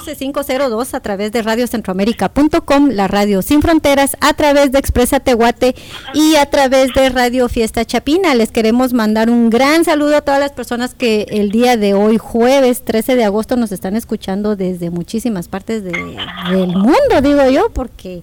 programa Voces 502 a través de radiocentroamérica.com, la radio sin fronteras, a través de Expresa Tehuate y a través de Radio Fiesta Chapina. Les queremos mandar un gran saludo a todas las personas que el día de hoy, jueves 13 de agosto, nos están escuchando desde muchísimas partes del mundo, digo yo, porque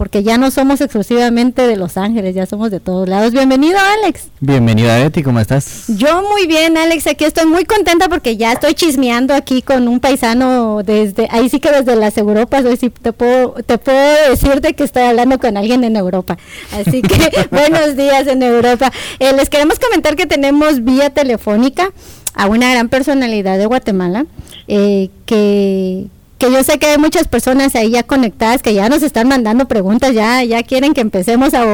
porque ya no somos exclusivamente de Los Ángeles, ya somos de todos lados. Bienvenido, Alex. Bienvenida, Betty, ¿cómo estás? Yo muy bien, Alex, aquí estoy muy contenta porque ya estoy chismeando aquí con un paisano desde, ahí sí que desde las Europas, hoy sí te puedo, te puedo decir de que estoy hablando con alguien en Europa. Así que buenos días en Europa. Eh, les queremos comentar que tenemos vía telefónica a una gran personalidad de Guatemala eh, que que yo sé que hay muchas personas ahí ya conectadas que ya nos están mandando preguntas, ya, ya quieren que empecemos a,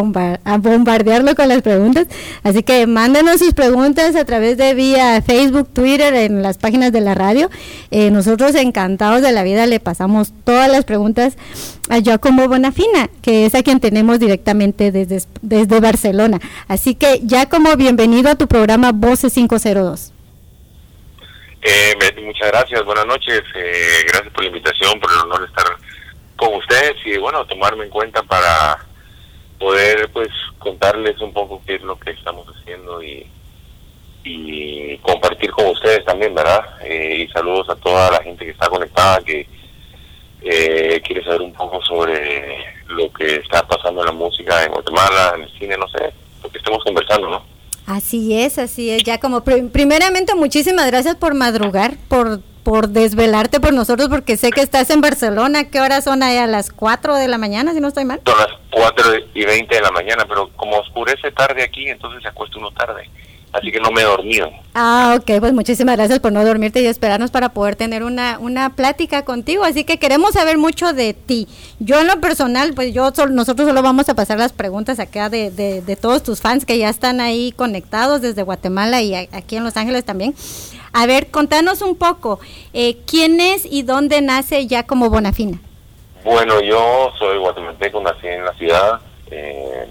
a bombardearlo con las preguntas. Así que mándenos sus preguntas a través de vía Facebook, Twitter, en las páginas de la radio. Eh, nosotros encantados de la vida le pasamos todas las preguntas a Giacomo Bonafina, que es a quien tenemos directamente desde, desde Barcelona. Así que Giacomo, bienvenido a tu programa Voces 502. Eh, muchas gracias, buenas noches, eh, gracias por la invitación, por el honor de estar con ustedes y bueno, tomarme en cuenta para poder pues contarles un poco qué es lo que estamos haciendo y, y compartir con ustedes también, ¿verdad? Eh, y saludos a toda la gente que está conectada, que eh, quiere saber un poco sobre lo que está pasando en la música en Guatemala, en el cine, no sé, lo que estemos conversando, ¿no? Así es, así es. Ya como primeramente muchísimas gracias por madrugar, por por desvelarte por nosotros, porque sé que estás en Barcelona. ¿Qué horas son ahí? A las 4 de la mañana, si no estoy mal. Son las 4 y 20 de la mañana, pero como oscurece tarde aquí, entonces se acuesta uno tarde así que no me he dormido. Ah, ok, pues muchísimas gracias por no dormirte y esperarnos para poder tener una, una plática contigo, así que queremos saber mucho de ti. Yo en lo personal, pues yo nosotros solo vamos a pasar las preguntas acá de, de, todos tus fans que ya están ahí conectados desde Guatemala y aquí en Los Ángeles también. A ver, contanos un poco, eh, ¿quién es y dónde nace ya como Bonafina? Bueno, yo soy guatemalteco, nací en la ciudad, eh,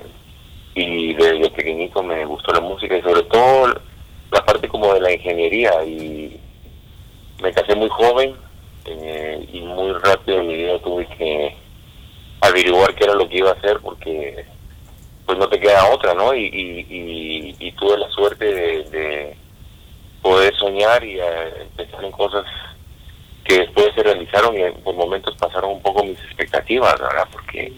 y desde pequeñito me gustó la música y sobre todo la parte como de la ingeniería y me casé muy joven eh, y muy rápido en mi vida tuve que averiguar qué era lo que iba a hacer porque pues no te queda otra, ¿no? Y, y, tuve la suerte de, poder soñar y eh, empezar en cosas que después se realizaron y por momentos pasaron un poco mis expectativas, ¿verdad? Porque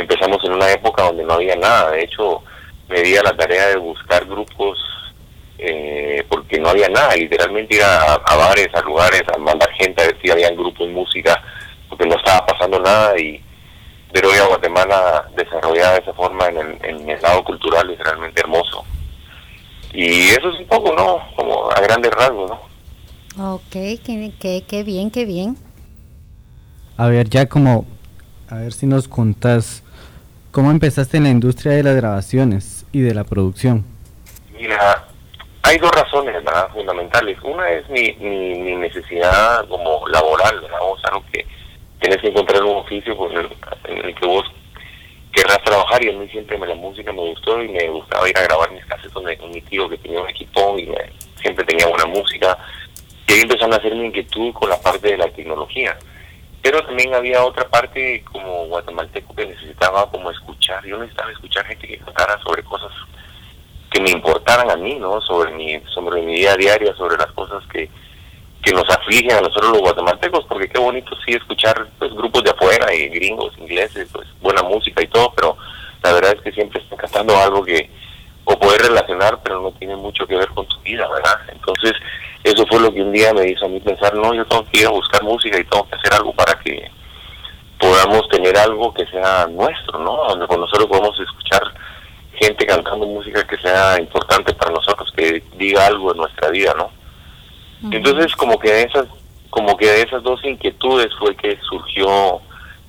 empezamos en una época donde no había nada. De hecho, me di a la tarea de buscar grupos eh, porque no había nada. Literalmente ir a, bares, a lugares, a mandar gente a ver si había grupos de música, porque no estaba pasando nada. y Pero hoy a Guatemala desarrollada de esa forma en el, en el lado cultural es realmente hermoso. Y eso es un poco, ¿no? Como a grandes rasgos, ¿no? Ok, qué, qué, qué bien, qué bien. A ver, ya como, a ver si nos contás ¿Cómo empezaste en la industria de las grabaciones y de la producción? Mira, hay dos razones fundamentales. Una es mi, mi, necesidad como laboral, ¿verdad? o sea, que tienes que encontrar un oficio en el que vos querrás trabajar y a mí siempre me, la música me gustó y me gustaba ir a grabar mis casetas con mi tío que tenía un equipo y siempre tenía buena música. Y ahí a hacer mi inquietud con la parte de la tecnología pero también había otra parte como guatemalteco que necesitaba como escuchar, yo necesitaba escuchar gente que contara sobre cosas que me importaran a mí, ¿no? Sobre mi, sobre mi día a día, sobre las cosas que, que nos afligen a nosotros los guatemaltecos, porque qué bonito sí escuchar pues grupos de afuera y gringos, ingleses, pues buena música y todo, pero la verdad es que siempre está cantando algo que o poder relacionar, pero no tiene mucho que ver con tu vida, ¿verdad? Entonces, eso fue lo que un día me hizo a mí pensar, no, yo tengo que ir a buscar música y tengo que hacer algo para que podamos tener algo que sea nuestro, ¿no? Donde nosotros podemos escuchar gente cantando música que sea importante para nosotros, que diga algo en nuestra vida, ¿no? Entonces, como que de esas, como que de esas dos inquietudes fue que surgió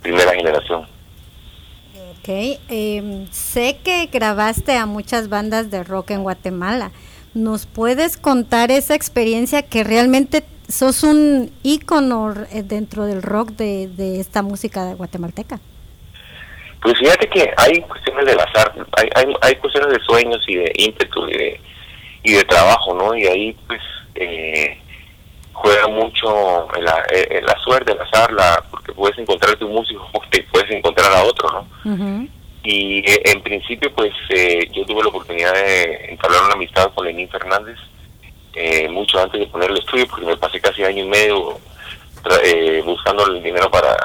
Primera Generación. Ok, eh, sé que grabaste a muchas bandas de rock en Guatemala. ¿Nos puedes contar esa experiencia que realmente sos un ícono eh, dentro del rock de, esta música guatemalteca? Pues fíjate que hay cuestiones del azar, hay, hay, hay cuestiones de sueños y de ímpetu y de, y de trabajo, ¿no? Y ahí pues eh, juega mucho en la, en la suerte, en azar, la, porque puedes encontrar a tu músico te puedes encontrar a otro, ¿no? Y eh, en principio, pues eh, yo tuve la oportunidad de entablar una amistad con Lenín Fernández eh, mucho antes de poner el estudio, porque me pasé casi año y medio buscando el dinero para,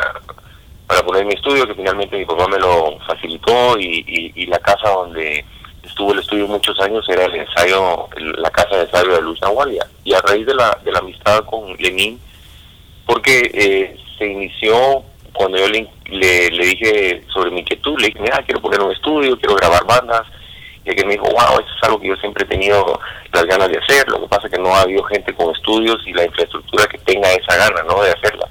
para poner mi estudio, que finalmente mi papá me lo facilitó y, y, la casa donde estuvo el estudio muchos años era el ensayo, la casa de ensayo de Luz Nahualia. Y a raíz de la, de la amistad con Lenín, porque se inició cuando yo le, le, dije sobre mi inquietud, le dije, mira, quiero poner un estudio, quiero grabar bandas, y que me dijo, wow, eso es algo que yo siempre he tenido las ganas de hacer, lo que pasa es que no ha habido gente con estudios y la infraestructura que tenga esa gana, ¿no?, de hacerla.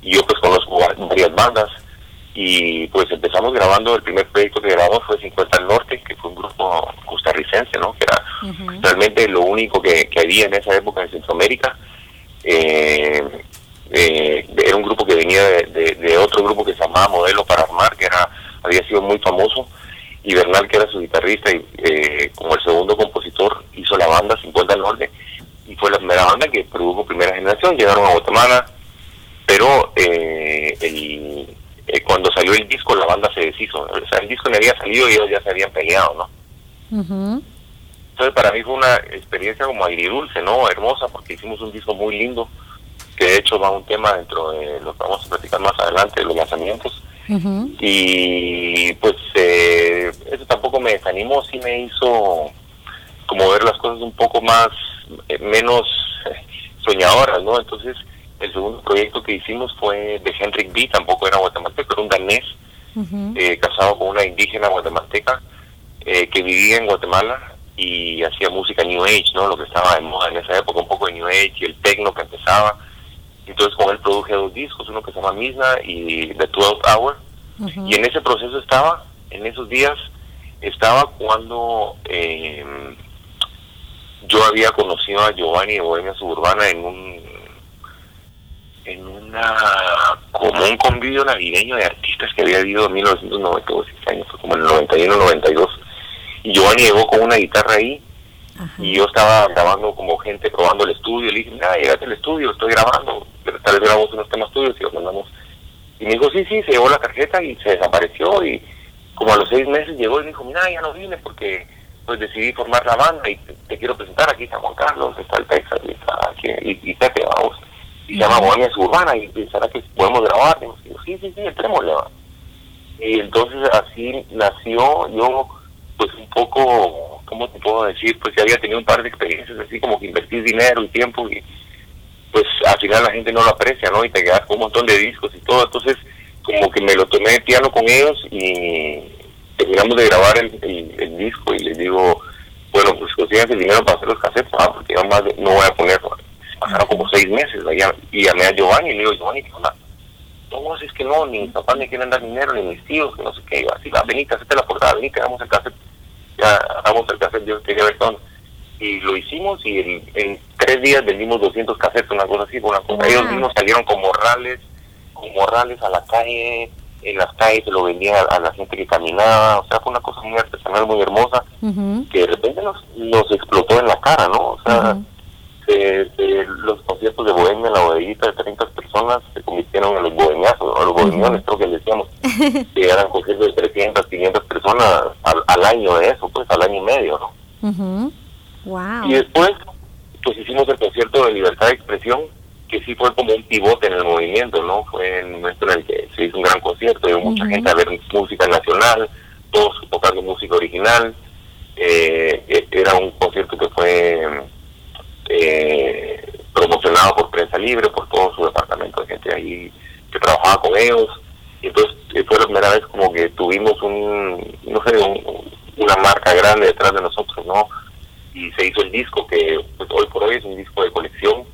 Y yo pues conozco varias bandas, y pues empezamos grabando, el primer proyecto que grabamos fue 50 al Norte, que fue un grupo costarricense, ¿no?, que era realmente lo único que, que había en esa época en Centroamérica. Eh, eh, era un grupo que venía de, otro grupo que se llamaba Modelo para Armar, que era había sido muy famoso, y Bernal, que era su guitarrista, y eh, como el segundo compositor, hizo la banda 50 al Norte, y fue la primera banda que produjo primera generación, llegaron a Guatemala, pero eh, eh, cuando salió el disco la banda se deshizo, o sea, el disco no había salido y ellos ya se habían peleado, ¿no? Entonces para mí fue una experiencia como agridulce, ¿no? Hermosa, porque hicimos un disco muy lindo, que de hecho va un tema dentro de lo que vamos a platicar más adelante, de los lanzamientos. Y pues eh, eso tampoco me desanimó, sí me hizo como ver las cosas un poco más, eh, menos soñadoras, ¿no? Entonces, el segundo proyecto que hicimos fue de Henrik B, tampoco era guatemalteco, era un danés, eh, casado con una indígena guatemalteca que vivía en Guatemala y hacía música New Age, ¿no? Lo que estaba de moda en esa época, un poco de New Age y el techno que empezaba entonces con él produje dos discos, uno que se llama Misna y The 12 Hour. Y en ese proceso estaba, en esos días, estaba cuando em, yo había conocido a Giovanni de Bohemia Suburbana en un en una como un convivio navideño de artistas que había habido en 1992, años, fue como en el 91, 92. Y Giovanni llegó con una guitarra ahí y yo estaba grabando como gente probando el estudio. Le dije, mira, llegate al estudio, estoy grabando. Tal vez grabamos unos temas tuyos y los mandamos. Y me dijo, sí, sí, se llevó la tarjeta y se desapareció. Y como a los seis meses llegó y me dijo, mira, ya no vine porque pues decidí formar la banda y te, quiero presentar. Aquí está Juan Carlos, está el Texas y está aquí, y, Pepe, vamos. Se llama Bohemia Suburbana y pensará que podemos grabar. Y digo, sí, sí, sí, entrémosle. Y entonces así nació yo, pues un poco ¿cómo te puedo decir? Pues ya había tenido un par de experiencias así como que invertís dinero y tiempo y pues al final la gente no lo aprecia, ¿no? Y te quedas con un montón de discos y todo, entonces como que me lo tomé de piano con ellos y terminamos de grabar el, disco y les digo, bueno, pues consigan el dinero para hacer los cassettes, ah, porque yo más no voy a poner, pasaron como seis meses, y llamé a Giovanni y le digo, Giovanni, ¿qué onda? No, es que no, ni mis papás me quieren dar dinero, ni mis tíos, que no sé qué, así, va, venite, hacete la portada, venite, hagamos el cassette ya hagamos el cassette yo quería ver con y lo hicimos y en, tres días vendimos 200 cassettes, una cosa así, una cosa. Ellos mismos salieron como morrales, como morrales a la calle, en las calles se lo vendían a, la gente que caminaba, o sea, fue una cosa muy artesanal, muy hermosa, que de repente nos, nos explotó en la cara, ¿no? O sea, los conciertos de Bohemia, la bodegita de 30 personas, se convirtieron en los bohemiazos, a los bohemiones, creo que decíamos, que eran conciertos de 300, 500 personas al, año de eso, pues al año y medio, ¿no? Y después, pues hicimos el concierto de libertad de expresión, que sí fue como un pivote en el movimiento, ¿no? Fue el momento en el que se hizo un gran concierto, llegó mucha gente a ver música nacional, todos tocando música original. Eh, e, era un concierto que fue eh, promocionado por Prensa Libre, por todo su departamento de gente ahí que trabajaba con ellos. Y entonces eh, fue la primera vez como que tuvimos un, no sé, una marca grande detrás de nosotros, ¿no? Y se hizo el disco que pues, hoy por hoy es un disco de colección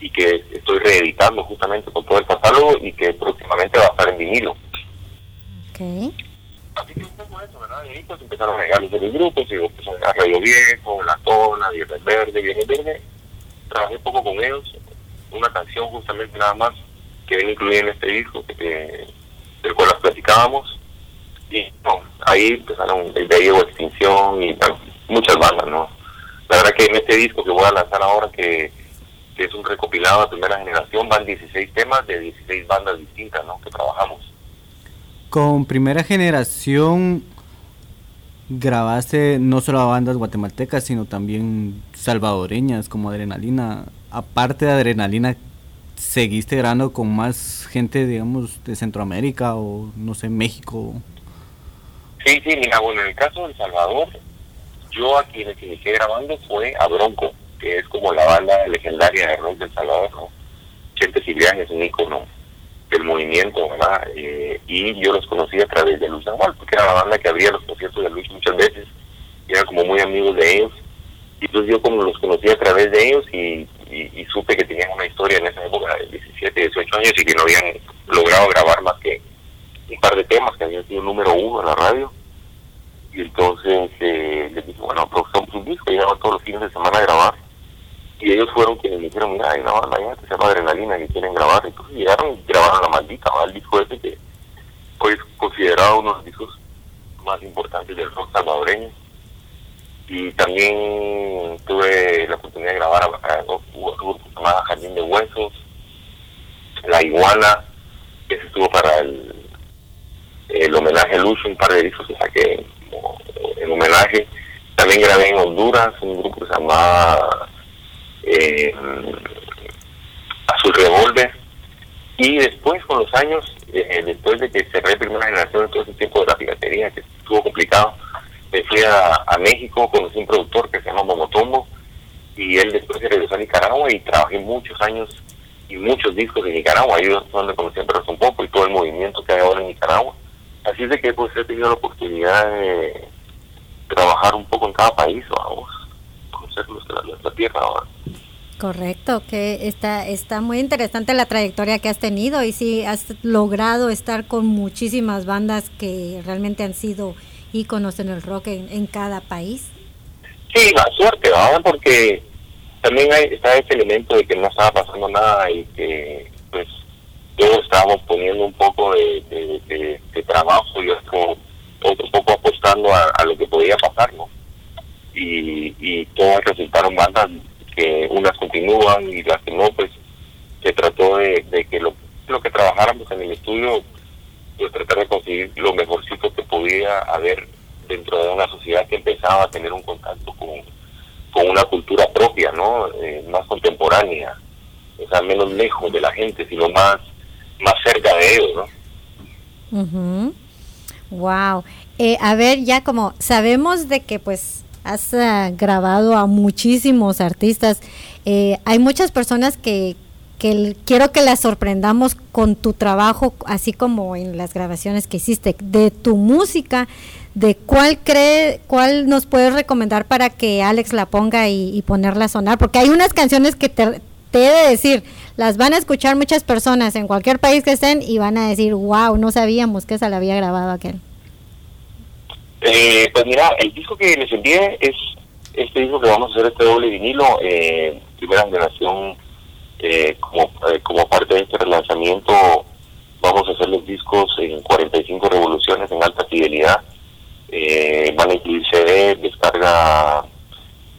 y que estoy reeditando justamente con todo el catálogo y que próximamente va a estar en vinilo. Okay. Así que un poco eso, ¿verdad? Y pues empezaron a llegar los de grupos, y pues a Radio Viejo, La Tona, Viernes Verde, Viernes Verde. Trabajé poco con ellos, una canción justamente nada más que viene incluida en este disco, que, del cual las platicábamos. Y no, ahí empezaron, el de llegó Extinción y muchas bandas, ¿no? La verdad que en este disco que voy a lanzar ahora, que que es un recopilado de primera generación, van 16 temas de 16 bandas distintas, ¿no? Que trabajamos. Con primera generación grabaste no solo a bandas guatemaltecas, sino también salvadoreñas como Adrenalina. Aparte de Adrenalina, ¿seguiste grabando con más gente, digamos, de Centroamérica o, no sé, México? Sí, sí, mira, bueno, en el caso de El Salvador, yo el que inicié grabando fue a Bronco, que es como la banda legendaria de rock del Salvador, ¿no? Chente es un ícono del movimiento, ¿verdad? Eh, y yo los conocí a través de Luis Anual, porque era la banda que abría los conciertos de Luis muchas veces, y eran como muy amigos de ellos. Y entonces yo como los conocí a través de ellos y, supe que tenían una historia en esa época de 17, 18 años y que no habían logrado grabar más que un par de temas que habían sido número uno en la radio. Y entonces eh, les dije, bueno, produjamos un disco, llegamos todos los fines de semana a grabar y ellos fueron quienes me dijeron, mira, hay una banda ya que se llama Adrenalina que quieren grabar. Entonces llegaron y grabaron la maldita, el disco ese que hoy es considerado uno de los discos más importantes del rock salvadoreño. Y también tuve la oportunidad de grabar a, un grupo llamado Jardín de Huesos, La Iguana, que se estuvo para el, el homenaje a Lucho, un par de discos que saqué en homenaje. También grabé en Honduras, un grupo que se llamaba eh, Azul Revolver. Y después, con los años, eh, después de que cerré primera generación, todo ese tiempo de la piratería, que estuvo complicado, me fui a, México, conocí un productor que se llama Momotombo, y él después se regresó a Nicaragua y trabajé muchos años y muchos discos en Nicaragua, es donde conocí a un poco y todo el movimiento que hay ahora en Nicaragua. Así es de que pues he tenido la oportunidad de trabajar un poco en cada país, vamos, conocer nuestra, nuestra tierra ahora. Correcto, que está, está muy interesante la trayectoria que has tenido y sí has logrado estar con muchísimas bandas que realmente han sido íconos en el rock en, cada país. Sí, la suerte, ¿verdad? Porque también hay, está ese elemento de que no estaba pasando nada y que pues todos estábamos poniendo un poco de, trabajo y otro, otro poco apostando a, lo que podía pasar, ¿no? Y, y todas resultaron bandas que unas continúan y las que no, pues se trató de, que lo, lo que trabajáramos en el estudio, pues tratar de conseguir lo mejorcito que podía haber dentro de una sociedad que empezaba a tener un contacto con, con una cultura propia, ¿no? Eh, más contemporánea, o sea, menos lejos de la gente, sino más, más cerca de ellos, ¿no? Wow. Eh, a ver, ya como sabemos de que pues has eh, grabado a muchísimos artistas. Eh, hay muchas personas que, quiero que las sorprendamos con tu trabajo, así como en las grabaciones que hiciste, de tu música, de cuál cree, cuál nos puedes recomendar para que Alex la ponga y, ponerla a sonar, porque hay unas canciones que te, te he de decir, las van a escuchar muchas personas en cualquier país que estén y van a decir, wow, no sabíamos que esa la había grabado aquel. Eh, pues mira, el disco que les envié es este disco que vamos a hacer, este doble vinilo, eh, primera generación, eh, como, eh, como parte de este relanzamiento, vamos a hacer los discos en 45 revoluciones en alta fidelidad. van a incluir CD, descarga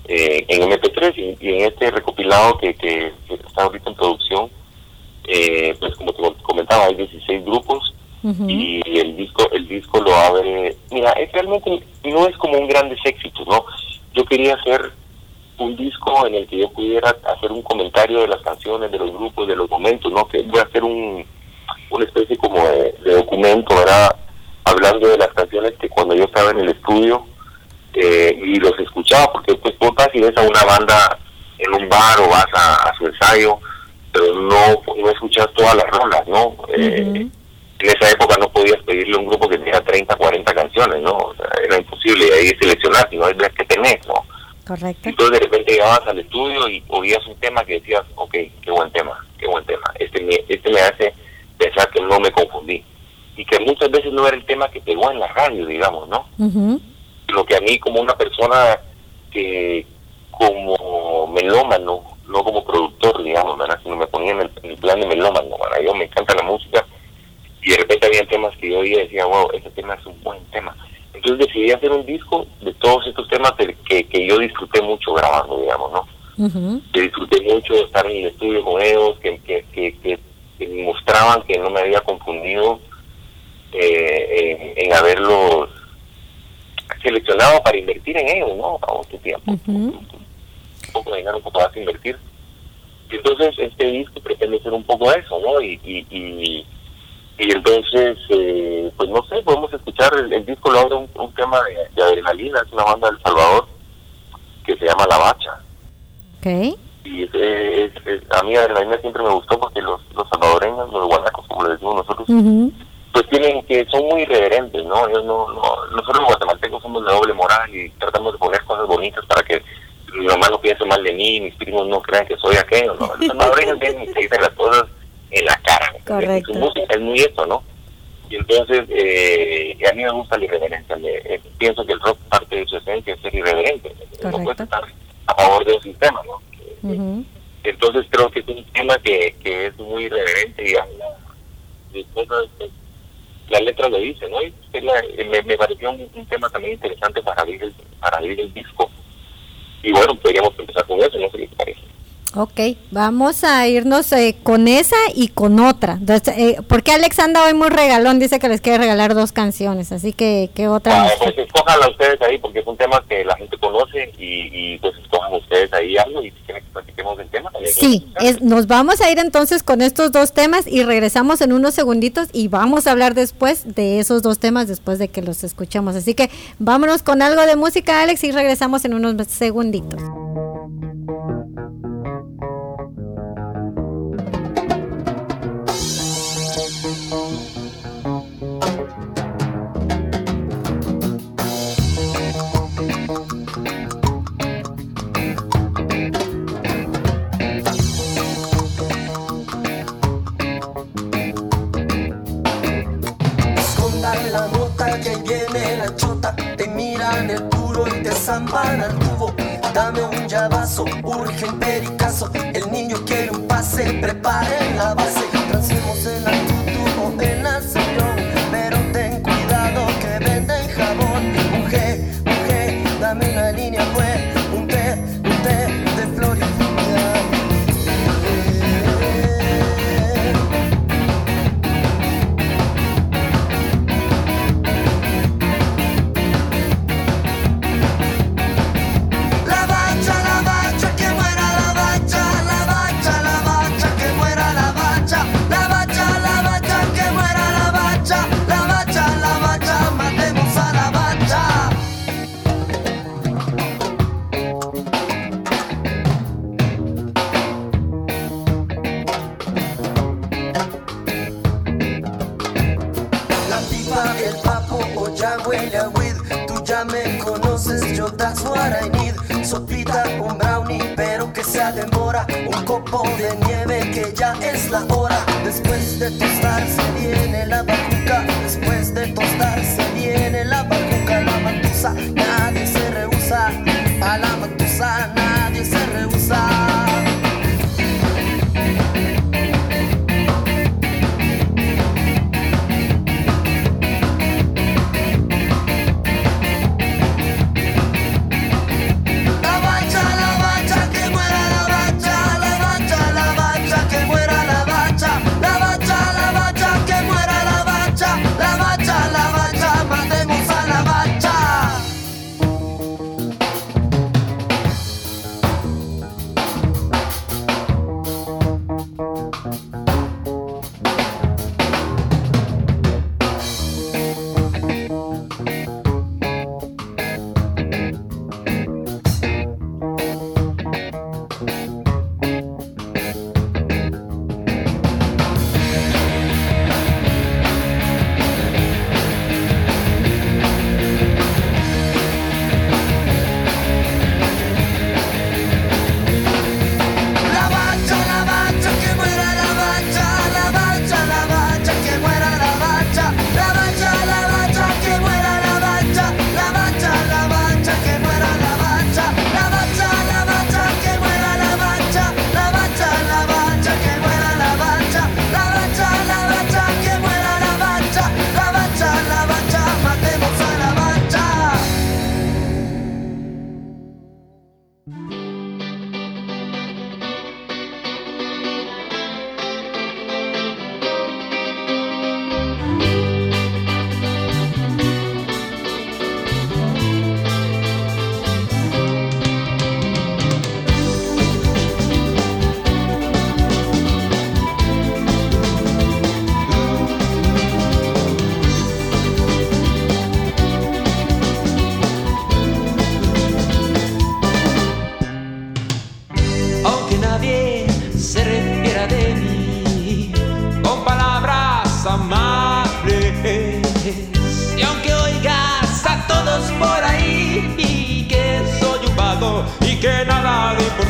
en MP3 y, en este recopilado que, que, está ahorita en producción, pues como te comentaba, hay 16 grupos y el disco el disco lo abre. Mira es realmente no es como un grandes éxitos no yo quería hacer un disco en el que yo pudiera hacer un comentario de las canciones de los grupos de los momentos no que voy a hacer un una especie como de, documento verdad hablando de las canciones que cuando yo estaba en el estudio eh, y los escuchaba porque pues vos vas y ves a una banda en un bar o vas a, su ensayo pero no no escuchas todas las rolas no eh, en esa época no podías pedirle a un grupo que tenía 30, 40 canciones, ¿no? O sea, era imposible y ahí seleccionar, si no es que tenés, ¿no? Correcto. Entonces de repente llegabas al estudio y oías un tema que decías, ok, qué buen tema, qué buen tema. Este me, este me hace pensar que no me confundí. Y que muchas veces no era el tema que pegó en la radio, digamos, ¿no? Lo que a mí como una persona que como melómano, no como productor, digamos, ¿verdad? Sino me ponía en el, plan de melómano, ¿verdad? Yo me encanta la música y de repente había temas que yo oía y decía, wow, ese tema es un buen tema. Entonces decidí hacer un disco de todos estos temas que, que yo disfruté mucho grabando, digamos, ¿no? que disfruté mucho estar en el estudio con ellos, que, que, que, mostraban que no me había confundido eh, en, haberlos seleccionado para invertir en ellos, ¿no? A otro tiempo. Un poco de dinero, un poco más invertir. Y entonces este disco pretende ser un poco eso, ¿no? Y, y, y, entonces, eh, pues no sé, podemos escuchar, el, disco lo abre un, tema de, adrenalina, es una banda del Salvador que se llama La Bacha. Okay. Y es, a mí adrenalina siempre me gustó porque los, los salvadoreños, los guanacos, como le decimos nosotros, pues tienen que, son muy irreverentes, ¿no? Ellos no, no, nosotros los guatemaltecos somos de doble moral y tratamos de poner cosas bonitas para que mi mamá no piense mal de mí, mis primos no crean que soy aquello, ¿no? Los salvadoreños vienen y se dicen las cosas en la cara. Correcto. Su música es muy eso, ¿no? Y entonces, eh, a mí me gusta la irreverencia. Eh, pienso que el rock parte de su esencia es ser irreverente. No puede estar a favor de un sistema, ¿no? Entonces creo que es un tema que, que es muy irreverente, digamos. Después, la letra lo dice, ¿no? Y me, me, pareció un, tema también interesante para abrir el, para abrir el disco. Y bueno, podríamos empezar con eso, no sé qué te parece. Ok, vamos a irnos eh, con esa y con otra. Entonces, eh, porque Alex anda hoy muy regalón, dice que les quiere regalar dos canciones, así que, ¿qué otra? Ah, pues escójanla ustedes ahí, porque es un tema que la gente conoce y, pues escojan ustedes ahí algo y si quieren que platiquemos del tema. Sí, es, nos vamos a ir entonces con estos dos temas y regresamos en unos segunditos y vamos a hablar después de esos dos temas después de que los escuchemos. Así que vámonos con algo de música, Alex, y regresamos en unos segunditos.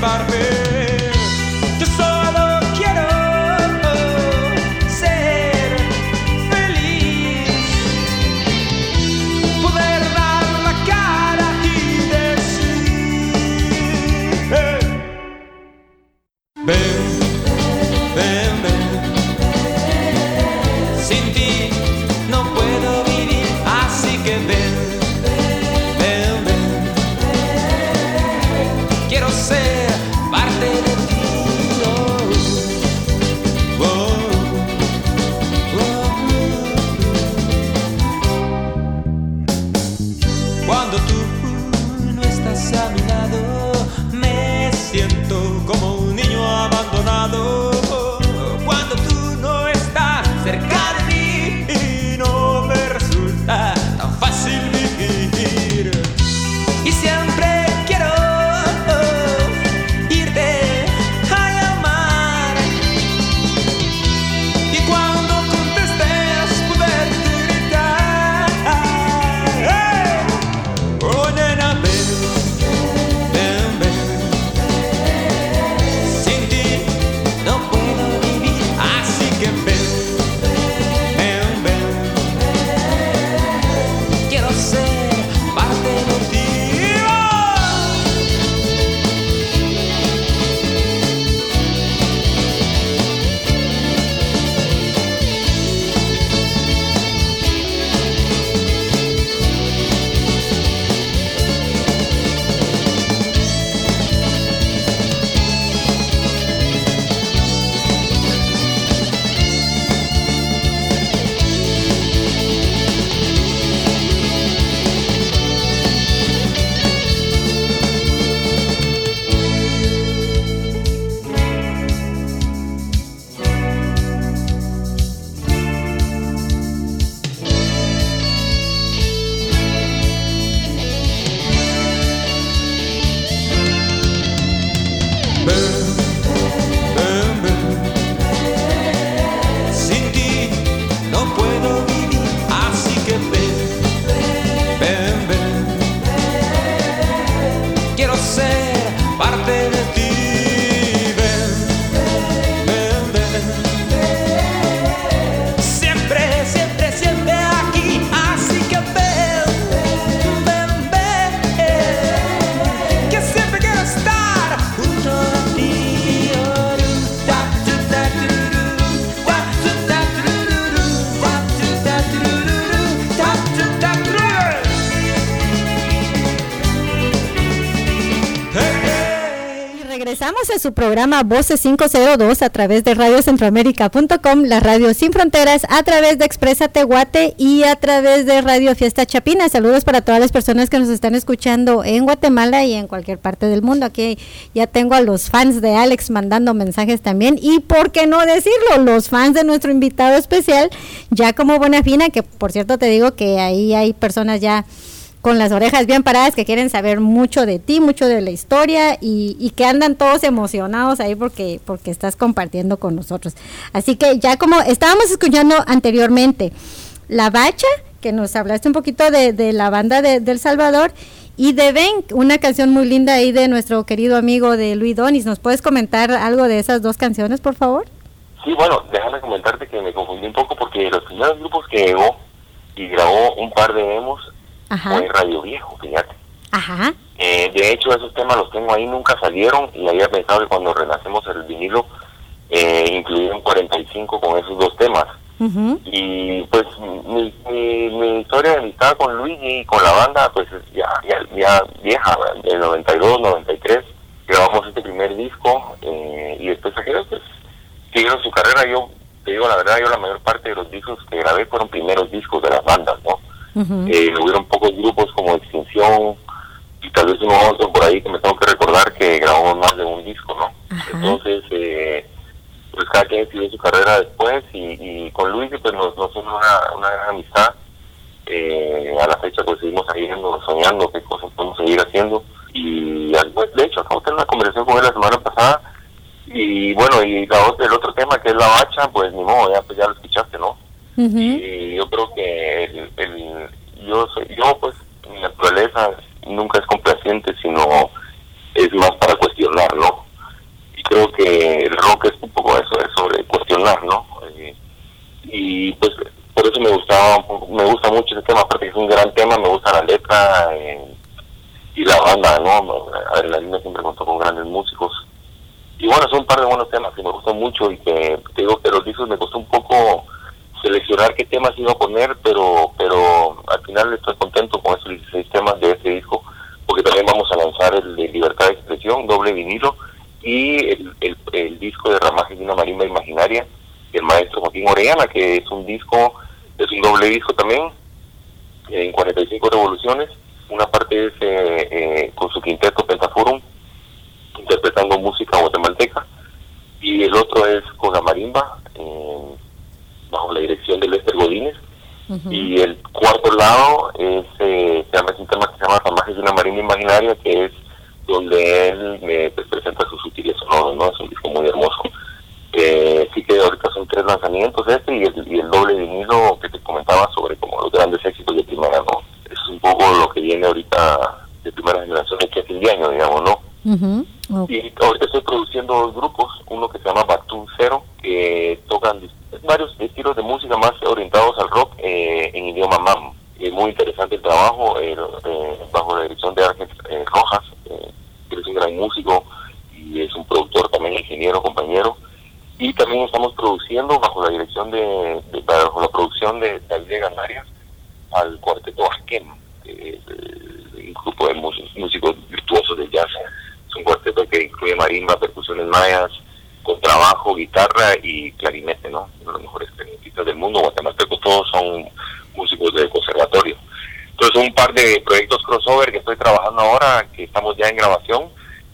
Nada su programa Voces 502 a través de radiocentroamérica.com, la radio sin fronteras, a través de Expresa Tehuate y a través de Radio Fiesta Chapina. Saludos para todas las personas que nos están escuchando en Guatemala y en cualquier parte del mundo. Aquí ya tengo a los fans de Alex mandando mensajes también. Y por qué no decirlo, los fans de nuestro invitado especial, Giacomo Bonafina, que por cierto te digo que ahí hay personas ya con las orejas bien paradas que quieren saber mucho de ti, mucho de la historia y, y que andan todos emocionados ahí porque, porque estás compartiendo con nosotros. Así que ya como estábamos escuchando anteriormente, La Bacha, que nos hablaste un poquito de, de la banda de, de Salvador, y de Ben, una canción muy linda ahí de nuestro querido amigo de Luis Donis. ¿Nos puedes comentar algo de esas dos canciones, por favor? Sí, bueno, déjame comentarte que me confundí un poco porque los primeros grupos que llegó y grabó un par de demos Ajá, Radio Viejo, fíjate. ajá, Eh, de hecho, esos temas los tengo ahí, nunca salieron y había pensado que cuando renacemos el vinilo eh, incluir un 45 con esos dos temas. Y pues mi, mi, mi historia de amistad con Luigi y con la banda, pues es ya, ya, ya vieja, del 92, 93. Grabamos este primer disco eh, y después aquellos pues siguieron su carrera. Yo te digo la verdad, yo la mayor parte de los discos que grabé fueron primeros discos de las bandas, ¿no? Eh, hubieron pocos grupos como Extinción y tal vez uno otro por ahí que me tengo que recordar que grabamos más de un disco, ¿no? Ajá. Entonces, eh, pues cada quien siguió su carrera después y, y con Luis pues nos, nos una, una gran amistad. Eh, a la fecha pues seguimos saliendo, soñando qué cosas podemos seguir haciendo y pues, de hecho acabo de tener una conversación con él la semana pasada y bueno y la el otro tema que es la bacha pues ni modo ya pues ya lo escuchaste no Y yo creo que el, el- yo soy, yo pues, mi naturaleza nunca es complaciente, sino es más para cuestionar, ¿no? Y creo que el rock es un poco eso, es sobre cuestionar, ¿no? Eh, y pues por eso me gustaba, me gusta mucho ese tema, aparte que es un gran tema, me gusta la letra eh, y la banda, ¿no? Adrenalina siempre contó con grandes músicos. Y bueno, son un par de buenos temas que me gustan mucho y que te digo que los discos me costó un poco seleccionar qué temas iba a poner, pero pero al final estoy contento con esos 16 temas de este disco, porque también vamos a lanzar el de Libertad de Expresión, doble vinilo, y el, el, disco de Ramaje de una marimba imaginaria, del maestro Joaquín Orellana, que es un disco, es un doble disco también, en 45 revoluciones. Una parte es eh, eh, con su quinteto Pentaforum, interpretando música guatemalteca, y el otro es con la marimba, eh, bajo la dirección de Lester Godínez. Y el cuarto lado es, eh, se llama, es un tema que se llama Ramajes de una marimba imaginaria, que es donde él me pues, presenta sus sutiles sonoros, ¿no? Es un disco muy hermoso. Eh, sí que ahorita son tres lanzamientos este y el, y el doble vinilo que te comentaba sobre como los grandes éxitos de primera, ¿no? Es un poco lo que viene ahorita de primera generación de aquí a fin de año, digamos, ¿no? Ok. Y ahorita estoy produciendo dos grupos, uno que se llama Batún Cero, que tocan varios estilos de música más orientados al rock eh, en idioma mam. Es muy interesante el trabajo, eh, eh, bajo la dirección de Ángel eh, Rojas, eh, que es un gran músico y es un productor también, ingeniero, compañero. Y también estamos produciendo bajo la dirección de, bajo la producción de David Ganarias al cuarteto Asquem, eh, un grupo de mus- músicos virtuosos de jazz. Es un cuarteto que incluye marimba, percusiones mayas, contrabajo, guitarra y clarinete, ¿no? Uno de los mejores clarinetistas del mundo, guatemaltecos, todos son músicos de conservatorio. Entonces, un par de proyectos crossover que estoy trabajando ahora, que estamos ya en grabación,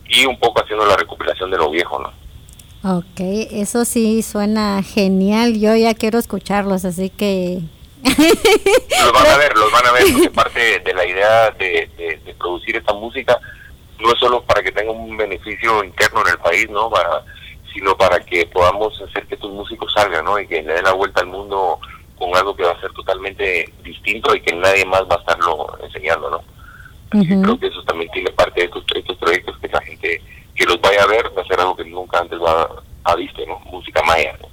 y un poco haciendo la recopilación de lo viejo, ¿no? Ok, eso sí suena genial. Yo ya quiero escucharlos, así que los van a ver, los van a ver, porque parte de la idea de, de- de producir esta música no es solo para que tenga un beneficio interno en el país, ¿no? Para, sino para que podamos hacer que estos músicos salgan, ¿no? Y que le den la vuelta al mundo con algo que va a ser totalmente distinto y que nadie más va a estarlo enseñando, ¿no? Así creo que eso también tiene parte de estos, estos proyectos que la gente que los vaya a ver va a ser algo que nunca antes va a visto, ¿no? Música maya, ¿no?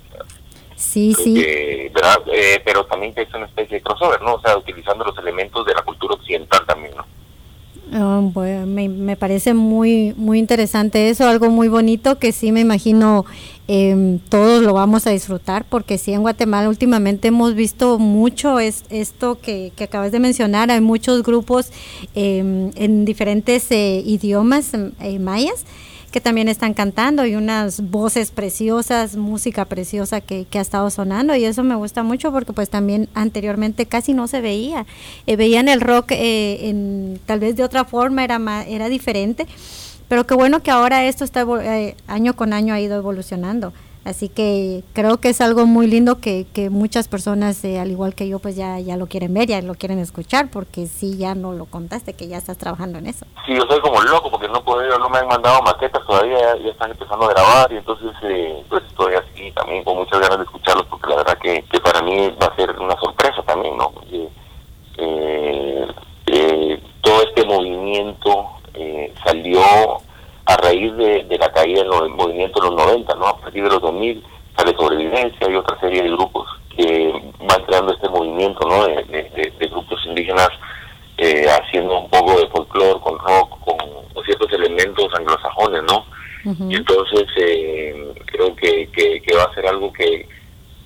sí, Creo sí. que, ¿verdad? Eh, pero también que es una especie de crossover, ¿no? O sea, utilizando los elementos de la cultura occidental también, ¿no? Ah, bueno, me, parece muy muy interesante eso, algo muy bonito que sí me imagino em, todos lo vamos a disfrutar porque sí en Guatemala últimamente hemos visto mucho es, esto que, que acabas de mencionar, hay muchos grupos em, en diferentes eh, idiomas em, eh, mayas que también están cantando y unas voces preciosas, música preciosa que, ha estado sonando y eso me gusta mucho porque pues también anteriormente casi no se veía. Eh, veían el rock eh, en, tal vez de otra forma, era, ma- era diferente, pero qué bueno que ahora esto está eh, año con año ha ido evolucionando. Así que creo que es algo muy lindo que, que muchas personas, eh, al igual que yo, pues ya, ya lo quieren ver, ya lo quieren escuchar, porque sí, ya no lo contaste, que ya estás trabajando en eso. Sí, yo soy como loco porque no puedo, no me han mandado maquetas todavía, ya, están empezando a grabar y entonces eh, pues estoy así también con muchas ganas de escucharlos porque la verdad que, que para mí va a ser una sorpresa también, ¿no? Eh, eh, todo este movimiento eh, salió a raíz de, de la caída del movimiento de los 90, ¿no? A partir de los 2000 sale Sobrevivencia y otra serie de grupos que van creando este movimiento, ¿no? De, de- de- de grupos indígenas eh, haciendo un poco de folclore con rock, con, con ciertos elementos anglosajones, ¿no? Y entonces eh, creo que, que, que va a ser algo que,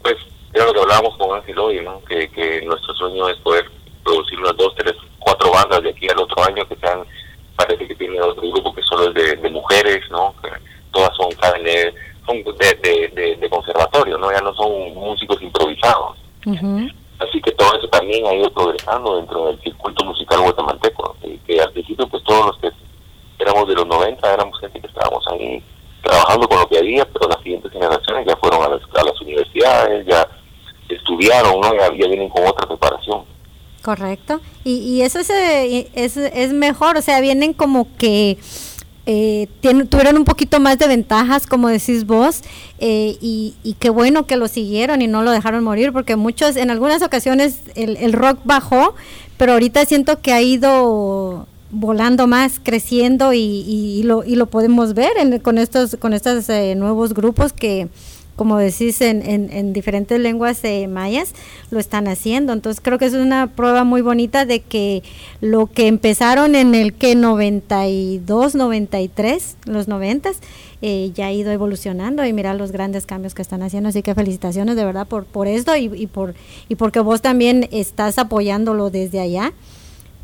pues, era lo que hablábamos con Ángel hoy, ¿no? Que, que nuestro sueño es poder producir unas dos, tres, cuatro bandas de aquí al otro año que sean, parece que tiene otro grupo que solo es de, de mujeres, ¿no? Que todas son KNL, son de, de, conservatorio, ¿no? Ya no son músicos improvisados. Así que todo eso también ha ido progresando dentro del circuito musical guatemalteco. Y que al principio, pues todos los que éramos de los 90 éramos gente que estábamos ahí trabajando con lo que había, pero las siguientes generaciones ya fueron a las, a las universidades, ya estudiaron, ¿no? Ya, ya vienen con otra preparación. Correcto. Y, y eso es, es, es mejor, o sea, vienen como que eh, tuvieron un poquito más de ventajas, como decís vos, eh, y, y qué bueno que lo siguieron y no lo dejaron morir, porque muchos, en algunas ocasiones el, el rock bajó, pero ahorita siento que ha ido volando más, creciendo y, y- y lo, y lo podemos ver en- con estos, con estos eh, nuevos grupos que, como decís, en, en, en diferentes lenguas eh, mayas lo están haciendo. Entonces creo que es una prueba muy bonita de que lo que empezaron en el que 92, 93, los 90, eh, ya ha ido evolucionando y mira los grandes cambios que están haciendo. Así que felicitaciones de verdad por, por esto y, y por, y porque vos también estás apoyándolo desde allá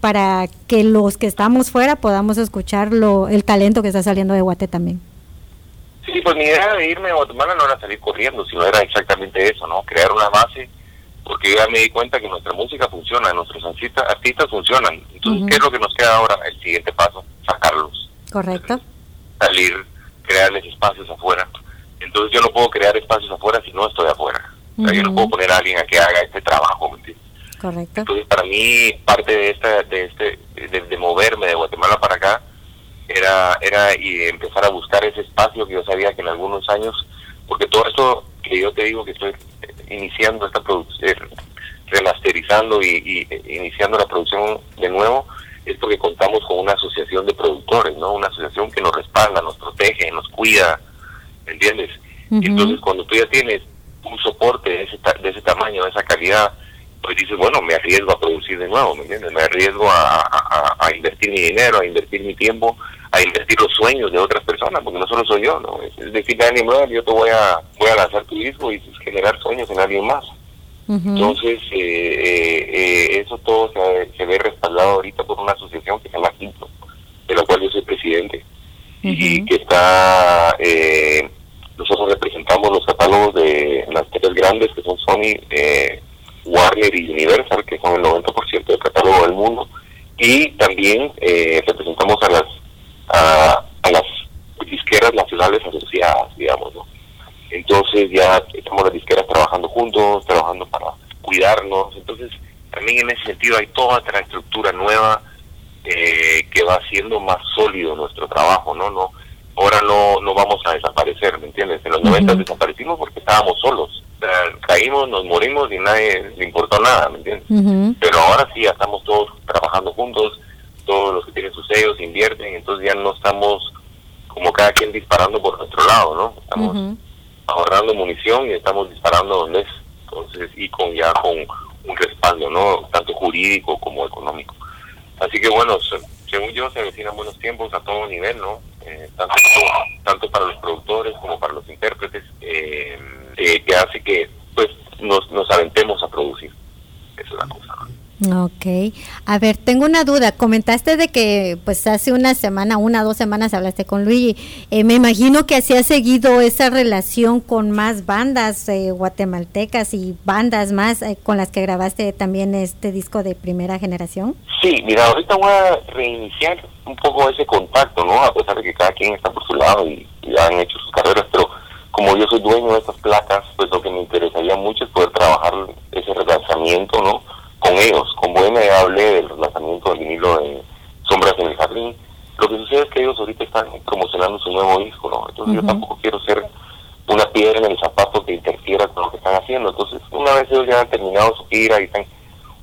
para que los que estamos fuera podamos escuchar lo, el talento que está saliendo de Guate también. Sí, pues mi idea de irme a Guatemala no era salir corriendo, sino era exactamente eso, ¿no? Crear una base, porque yo ya me di cuenta que nuestra música funciona, nuestros artistas, artistas funcionan. Entonces, Ujú. ¿qué es lo que nos queda ahora? El siguiente paso, sacarlos, ¿Correcto? salir, crearles espacios afuera. Entonces, yo no puedo crear espacios afuera si no estoy afuera. O sea, yo no puedo poner a alguien a que haga este trabajo, ¿me entiendes? Correcto. Entonces, para mí, parte de esta, de este, de, de moverme de Guatemala para acá, era, era y empezar a buscar ese espacio que yo sabía que en algunos años, porque todo esto que yo te digo que estoy eh, iniciando esta producción, remasterizando y, y, eh, iniciando la producción de nuevo, es porque contamos con una asociación de productores, ¿no? Una asociación que nos respalda, nos protege, nos cuida, ¿me entiendes? Ujú. Entonces, cuando tú ya tienes un soporte de ese, ta- de ese tamaño, de esa calidad, pues dices, bueno, me arriesgo a producir de nuevo, ¿me entiendes? Me arriesgo a- a invertir mi dinero, a invertir mi tiempo, a invertir los sueños de otras personas, porque no solo soy yo, ¿no? Es, es decir, Dani, brother, yo te voy a, voy a lanzar tu disco y generar sueños en alguien más. Entonces, eh, eh, eh, eso todo se, se ve respaldado ahorita por una asociación que se llama Quinto, de la cual yo soy presidente, y que está, eh, nosotros representamos los catálogos de las tres grandes, que son Sony, eh, Warner y Universal, que son el 90% del catálogo del mundo, y también eh, representamos a las, a, a las disqueras nacionales asociadas, digamos, ¿no? Entonces ya estamos las disqueras trabajando juntos, trabajando para cuidarnos. Entonces también en ese sentido hay toda otra estructura nueva eh, que va haciendo más sólido nuestro trabajo, ¿no? no Ahora no no vamos a desaparecer, ¿me entiendes? En los 90 desaparecimos porque estábamos solos. O sea, caímos, nos morimos y nadie le importó nada, ¿me entiendes? Pero ahora sí, ya estamos todos trabajando juntos, todos los que tienen sus sellos invierten, entonces ya no estamos como cada quien disparando por nuestro lado, ¿no? Estamos ahorrando munición y estamos disparando donde es. Entonces, y con ya con un respaldo, ¿no? Tanto jurídico como económico. Así que bueno, se- según yo se avecinan buenos tiempos a todo nivel, ¿no? Eh, tanto, tanto para los productores como para los intérpretes, eh, eh, que hace que pues nos, nos aventemos a producir. Esa es la cosa. ¿no? Ok. A ver, tengo una duda. Comentaste de que pues hace una semana, una dos semanas hablaste con Luigi. Eh, me imagino que así ha seguido esa relación con más bandas eh, guatemaltecas y bandas más eh, con las que grabaste también este disco de primera generación. Sí, mira, ahorita voy a reiniciar un poco ese contacto, ¿no? A pesar de que cada quien está por su lado y, y han hecho sus carreras, pero como yo soy dueño de estas placas, pues lo que me interesaría mucho es poder trabajar ese relanzamiento, ¿no? Con ellos. Con Bohemia hablé del lanzamiento del vinilo de Sombras en el Jardín. Lo que sucede es que ellos ahorita están promocionando su nuevo disco, ¿no? Entonces yo tampoco quiero ser una piedra en el zapato que interfiera con lo que están haciendo. Entonces, una vez ellos ya han terminado su gira y están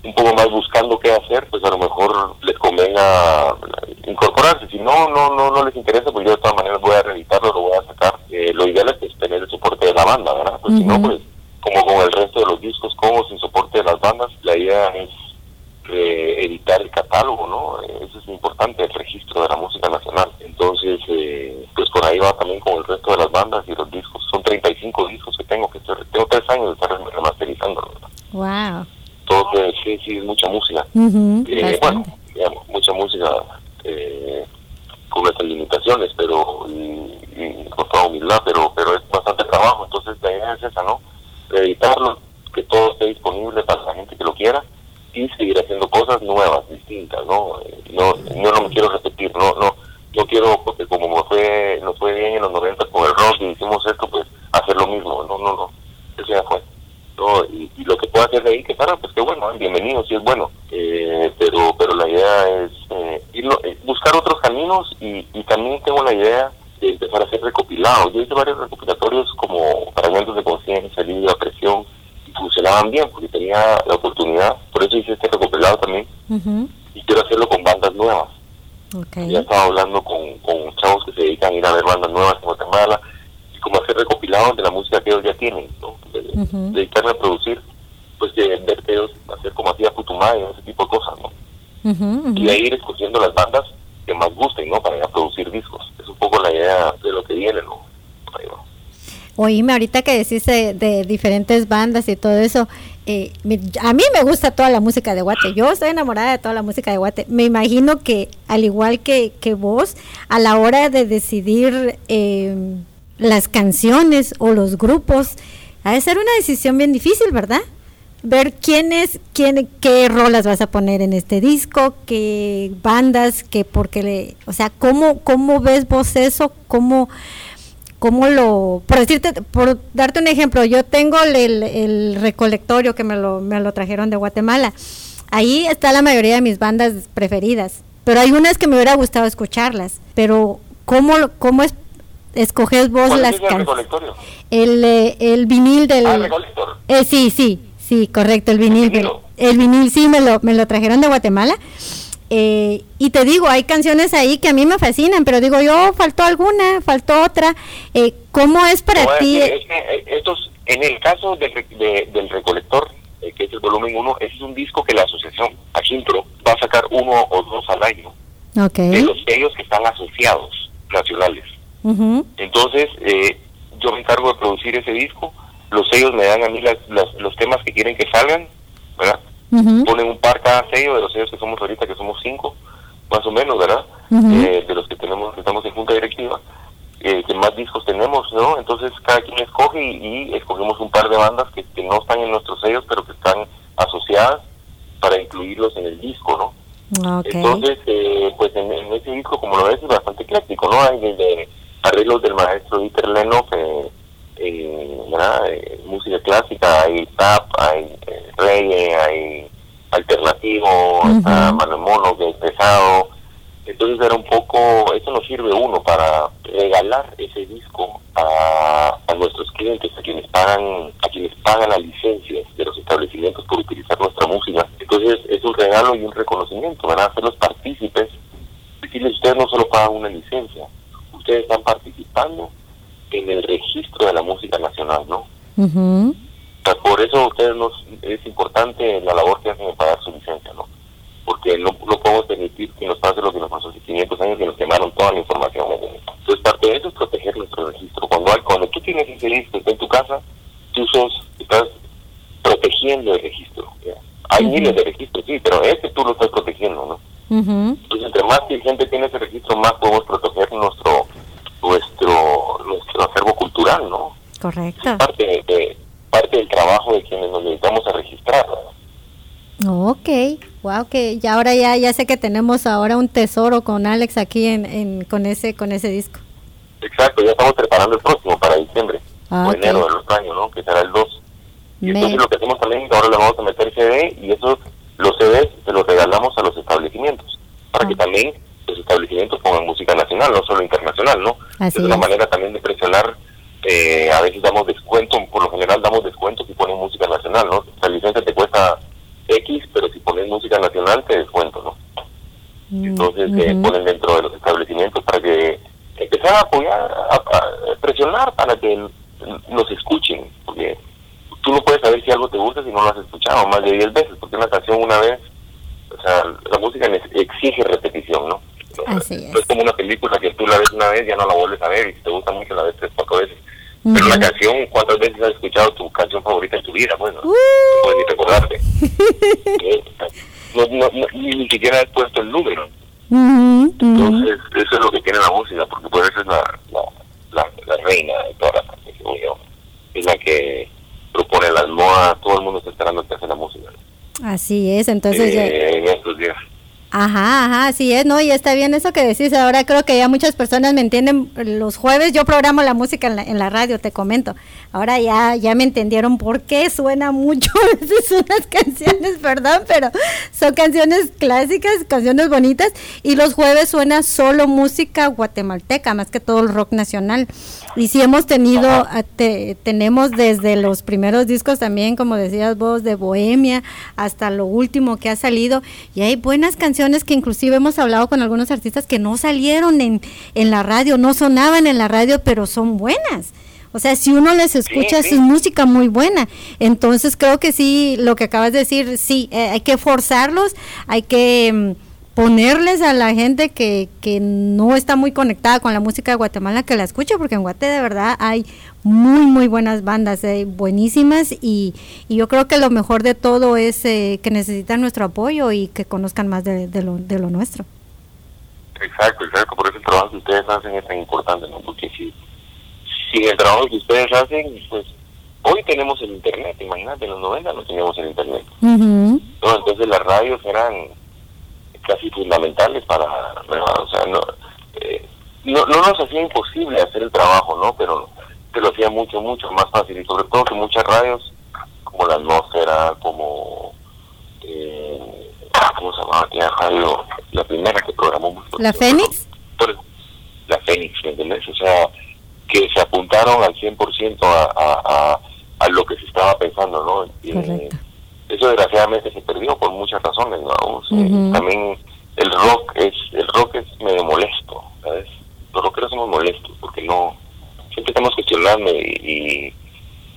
un poco más buscando qué hacer, pues a lo mejor les convenga incorporarse. Si no, no, no, no les interesa, pues yo de todas maneras voy a reeditarlo, lo voy a sacar. Eh, lo ideal es pues, tener el soporte de la banda, ¿verdad? Pues si no, pues como con el resto de los discos, como sin soporte de las bandas, la idea es eh, editar el catálogo, ¿no? Eso es importante, el registro de la música nacional. Entonces, eh, pues por ahí va también con el resto de las bandas y los discos. Son 35 discos que tengo, que tengo tres años de estar remasterizando. Wow. Entonces, sí, sí, es mucha música. Eh, bueno, digamos, mucha música eh, con estas limitaciones, pero y, y con toda humildad, pero pero es bastante trabajo. Entonces, la idea es esa, ¿no? Editarlo, que todo esté disponible para la gente que lo quiera y seguir haciendo cosas nuevas, distintas, ¿no? Eh, no, yo no me quiero repetir, no, no, no quiero, porque como me fue, nos fue bien en los 90 con el rock y hicimos esto, pues hacer lo mismo, no, no, no, eso ya fue. ¿no? Y, y lo que pueda hacer de ahí que para, pues que bueno, bienvenido, si es bueno, eh, pero pero la idea es eh, irlo- eh, buscar otros caminos y, y también tengo la idea de empezar a hacer recopilados. Yo hice varios recopilatorios como fragmentos de conciencia, alivio, presión, y funcionaban bien porque tenía la oportunidad. Por eso hice este recopilado también, Ujú. y quiero hacerlo con bandas nuevas. Ya estaba hablando con, con chavos que se dedican a ir a ver bandas nuevas en Guatemala y como hacer recopilados de la música que ellos ya tienen, ¿no? De, de- dedicarme a producir, pues de que ellos hacer como hacía Putumay, ese tipo de cosas, ¿no? Y de ir escogiendo las bandas que más gusten, ¿no? Para producir discos. Es un poco la idea de lo que viene. Oíme, ahorita que decís de, diferentes bandas y todo eso, eh, a mí me gusta toda la música de Guate. Yo estoy enamorada de toda la música de Guate. Me imagino que, al igual que, que vos, a la hora de decidir eh, las canciones o los grupos, ha de ser una decisión bien difícil, ¿verdad? Ver quién es, quién, qué rolas vas a poner en este disco, qué bandas, qué porque le, o sea, cómo, cómo ves vos eso, cómo, cómo lo, por decirte, por darte un ejemplo, yo tengo el, el- recolectorio que me lo, me lo trajeron de Guatemala. Ahí está la mayoría de mis bandas preferidas, pero hay unas que me hubiera gustado escucharlas. Pero cómo, cómo es, escoges vos ¿Cuál las es el recolectorio? El, eh, el vinil del, Ah, el recolector. eh, sí, sí, sí, correcto, el vinil. vinilo? El vinil sí me lo, me lo trajeron de Guatemala. Eh, y te digo, hay canciones ahí que a mí me fascinan, pero digo yo, faltó alguna, faltó otra. Eh, ¿Cómo es para ti? es eh, estos, en el caso del, de- del recolector, eh, que es el volumen 1, es un disco que la asociación Agintro va a sacar uno o dos al año de los sellos que están asociados nacionales. Entonces, eh, yo me encargo de producir ese disco, los sellos me dan a mí las- las- los temas que quieren que salgan, ¿verdad? Ponen un par cada sello de los sellos que somos ahorita, que somos cinco, más o menos, ¿verdad? Eh, de los que tenemos, que estamos en junta directiva, eh, que más discos tenemos, ¿no? Entonces cada quien escoge y, y escogemos un par de bandas que, que no están en nuestros sellos, pero que están asociadas para incluirlos en el disco, ¿no? Entonces, eh, pues en, en ese disco, como lo ves, es bastante ecléctico, ¿no? Hay desde arreglos del maestro Dieter Leno, que, eh, ¿verdad? Eh, música clásica, hay tap, hay eh, reggae, hay alternativo, Ujú. está mano mono, que es pesado. Entonces era un poco, eso nos sirve uno para regalar ese disco a, a nuestros clientes, a quienes pagan, a quienes pagan las licencias de los establecimientos por utilizar nuestra música. Entonces es un regalo y un reconocimiento, a hacerlos partícipes. Decirles, ustedes no solo pagan una licencia, ustedes están participando en el registro de la música nacional, ¿no? O sea, por eso ustedes nos, es importante la labor que hacen de pagar su licencia, ¿no? Porque no, no podemos permitir que nos pase lo que nos pasó hace 500 años que nos quemaron toda la información. ¿no? Entonces, parte de eso es proteger nuestro registro. Cuando hay, cuando tú tienes ese está en tu casa, tú sos, estás protegiendo el registro. ¿ya? Hay miles de registros, sí, pero este tú lo estás protegiendo, ¿no? Entonces, entre más gente tiene ese registro, más podemos proteger nuestro nuestro nuestro acervo cultural, ¿no? correcto. parte de, de- parte del trabajo de quienes nos dedicamos a registrar. ¿no? Ok, wow, que ya ahora ya, ya sé que tenemos ahora un tesoro con Alex aquí en, en- con ese con ese disco. Exacto, ya estamos preparando el próximo para diciembre Ah, o enero del otro año, ¿no? Que será el 2. Y Me- entonces lo que hacemos también ahora le vamos a meter CD y esos los CDs se los regalamos a los establecimientos para que Ah. también los establecimientos pongan música nacional, no solo internacional, ¿no? Así es una es. manera también de presionar. eh, a veces damos descuento, por lo general damos descuento si ponen música nacional, ¿no? La licencia te cuesta X, pero si pones música nacional te descuento, ¿no? Mm, Entonces eh, ujú. ponen dentro de los establecimientos para que empezar a apoyar, a, a presionar para que nos escuchen, porque tú no puedes saber si algo te gusta si no lo has escuchado más de 10 veces, porque una canción una vez, o sea, la música exige repetición, ¿no? Así No es. es como una película que tú la ves una vez ya no la vuelves a ver y si te gusta mucho la ves tres, cuatro veces. Pero Ujú. la canción, ¿cuántas veces has escuchado tu canción favorita en tu vida? Bueno, Uh. no puedes ni recordarte. Eh, no, no, no, ni, siquiera has puesto el número. Entonces, eso es lo que tiene la música, porque por eso es la, la, la, la reina de todas las yo. Es la que propone las modas, todo el mundo está esperando que hace la música Así es, entonces ya- eh, en estos días. Ajá, ajá, así es, ¿no? Y está bien eso que decís. Ahora creo que ya muchas personas me entienden. Los jueves yo programo la música en la, en la radio, te comento. Ahora ya, ya me entendieron por qué suena mucho veces unas canciones, perdón, pero son canciones clásicas, canciones bonitas. Y los jueves suena solo música guatemalteca, más que todo el rock nacional. Y sí hemos tenido, te- tenemos desde los primeros discos también, como decías vos, de Bohemia, hasta lo último que ha salido. Y hay buenas canciones que inclusive hemos hablado con algunos artistas que no salieron en, en la radio, no sonaban en la radio, pero son buenas. O sea, si uno les escucha, sí. es música muy buena. Entonces creo que sí, lo que acabas de decir, sí, eh, hay que forzarlos, hay que mm, ponerles a la gente que, que no está muy conectada con la música de Guatemala que la escuche, porque en Guate de verdad hay muy, muy buenas bandas, eh, buenísimas, y, y yo creo que lo mejor de todo es eh, que necesitan nuestro apoyo y que conozcan más de, de lo, de lo nuestro. Exacto, exacto, por eso el trabajo que ustedes hacen es tan importante, ¿no? Porque si, si el trabajo que ustedes hacen, pues hoy tenemos el Internet, imagínate, en los 90 no teníamos el Internet. ¿no? Entonces las radios eran casi fundamentales para, ¿verdad? o sea, no, eh, no, no nos hacía imposible hacer el trabajo, ¿no? Pero te lo hacía mucho, mucho más fácil y sobre todo que muchas radios, como la Atmósfera, como, eh, ¿cómo se llamaba aquella radio? La primera que programó. ¿La Fénix? La Fénix, ¿me entiendes? O sea, que se apuntaron al 100% a, a, a, a lo que se estaba pensando, ¿no? Eh, Correcto. eso desgraciadamente se perdió por muchas razones, ¿no? O sea, Ujú. También el rock es el rock es medio molesto, ¿sabes? Los rockeros somos molestos porque no siempre estamos cuestionando y, y,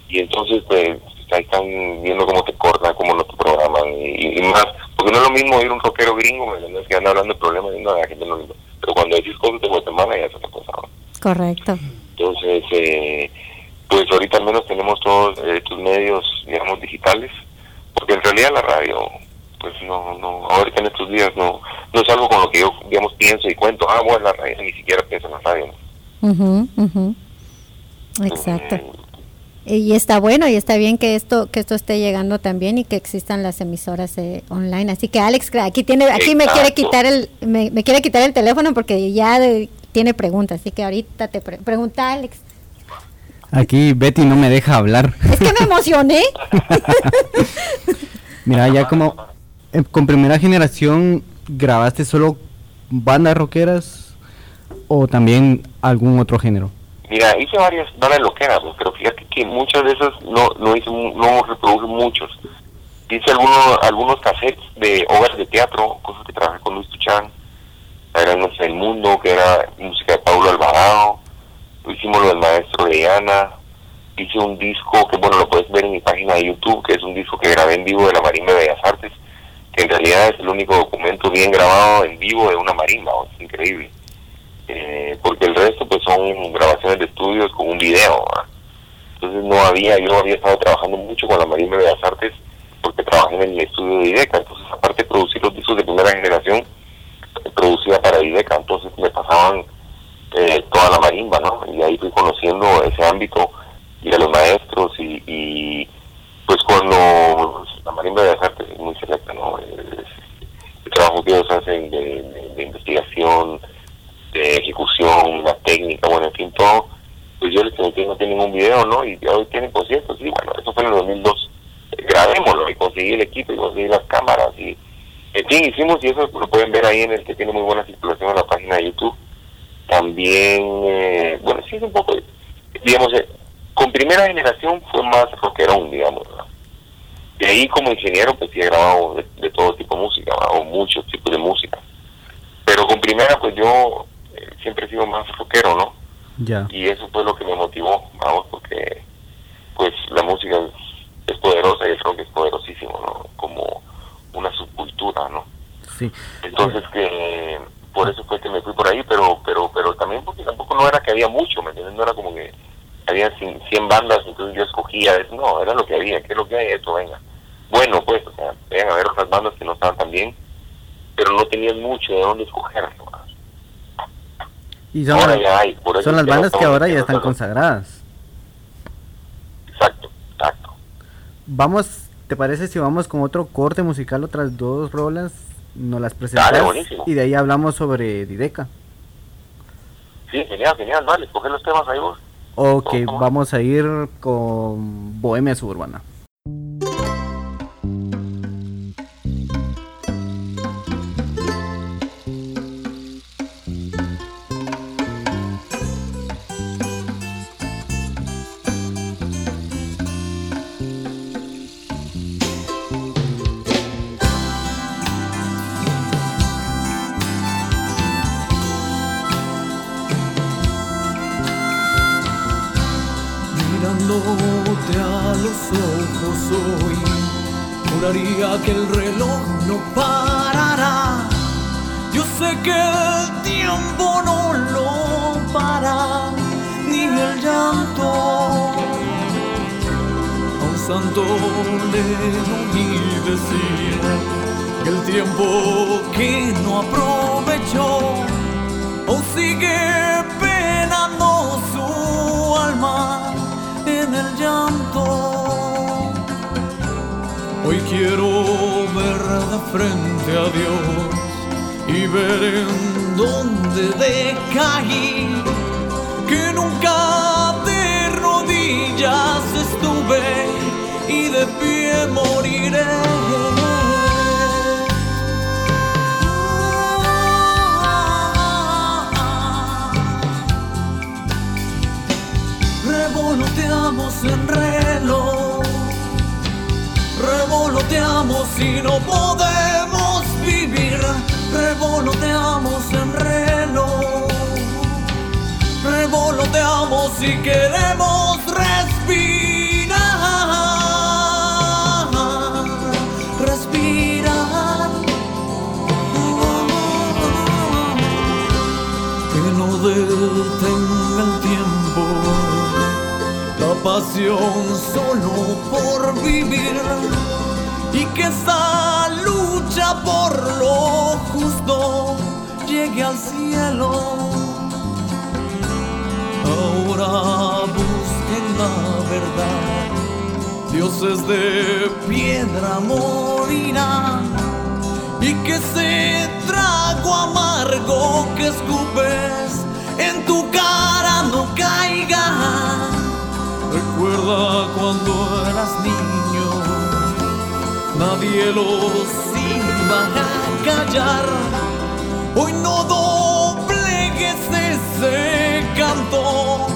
y entonces pues ahí están viendo cómo te cortan, cómo no te programan y, y más, porque no es lo mismo ir un rockero gringo, ¿me entiendes? Que anda hablando de problemas y no, la gente no pero cuando decís cosas de Guatemala ya es otra cosa, ¿no? Correcto. Entonces, eh, pues ahorita al menos tenemos todos eh, estos medios, digamos, digitales, porque en realidad la radio, pues no, no, ahorita en estos días no, no es algo con lo que yo, digamos, pienso y cuento, ah, bueno, la radio, ni siquiera pienso en la radio. ¿no? Ujú. Exacto. Eh, Y está bueno y está bien que esto que esto esté llegando también y que existan las emisoras eh, online. Así que Alex, aquí tiene aquí me quiere quitar el me, me quiere quitar el teléfono porque ya de- tiene preguntas. Así que ahorita te pre- pregunta Alex. Aquí Betty no me deja hablar. Es que me emocioné. Mira, ya como eh, con primera generación grabaste solo bandas rockeras o también algún otro género. Mira, hice varias bandas pues, pero fíjate que muchas de esas no, no hice, no reproduje muchos. Hice algunos, algunos cassettes de obras de teatro, cosas que trabajé con Luis Tuchán. Era No sé, El Mundo, que era música de Paulo Alvarado. Hicimos lo del maestro de Ana. Hice un disco que, bueno, lo puedes ver en mi página de YouTube, que es un disco que grabé en vivo de la Marimba de Bellas Artes, que en realidad es el único documento bien grabado en vivo de una marimba, es increíble. Eh, porque el resto pues son grabaciones de estudios con un video. Entonces no había, yo había estado trabajando mucho con la Marimba de Bellas Artes porque trabajé en el estudio de IDECA, entonces aparte de producir los discos de primera generación, producía para IDECA, entonces me pasaban eh, toda la marimba, ¿no? Y ahí fui conociendo ese ámbito y a los maestros y, y pues cuando la marimba de Artes es muy selecta, ¿no? El trabajo que ellos hacen de, investigación, de ejecución, la técnica, bueno, en fin, todo, pues yo les pregunté, no tienen un video, ¿no? Y hoy tienen conciertos, sí, bueno, eso fue en el 2002. Eh, Grabémoslo y conseguí el equipo y conseguí las cámaras y, en fin, hicimos y eso lo pueden ver ahí en el que tiene muy buena circulación en la página de YouTube. También, eh, bueno, sí es un poco, digamos, eh, con primera generación fue más rockerón, digamos, ¿verdad? De ahí como ingeniero pues sí he grabado de, de todo tipo de música, o muchos tipos de música. Pero con primera pues yo eh, siempre he sido más rockero, ¿no? Ya. Y eso fue lo que me motivó, vamos, porque pues la música es, es poderosa y el rock es poderosísimo, ¿no? Como una subcultura, ¿no? Sí. Entonces que por eso fue que me fui por ahí, pero pero pero también porque tampoco no era que había mucho, ¿me entiendes? No era como que había 100 100 bandas, entonces yo escogía, es- no, era lo que había, ¿qué es lo que hay? Esto, venga. Bueno, pues, o sea, vengan a ver otras bandas que no estaban tan bien, pero no tenían mucho de dónde escoger. ¿no? Y son, Ahora las- ya hay, por eso son las bandas que ahora ya están consagradas. Exacto, exacto. Vamos, ¿te parece si vamos con otro corte musical, otras dos rolas? nos las presentas Dale, buenísimo. y de ahí hablamos sobre Dideca. Sí, genial, genial, dale, coge los temas ahí vos. Ok, vamos a ir con Bohemia Suburbana. Juraría que el reloj no parará. Yo sé que el tiempo no lo para, ni el llanto. A un santo le oí decir que el tiempo que no aprovechó aún sigue penando su alma en el llanto. Hoy quiero ver de frente a Dios y ver en dónde decaí, que nunca de rodillas estuve y de pie moriré. Revoloteamos en reloj, revoloteamos y no podemos vivir. Revoloteamos en reloj, revoloteamos y queremos respirar, respirar. que no detenga el tiempo, la pasión solo por vivir y que esa lucha por lo justo llegue al cielo. Ahora busquen la verdad, dioses de piedra morirán y que ese trago amargo que escupes en tu cara no caiga. Recuerda cuando eras niño, nadie los iba a callar. Hoy no doblegues ese canto,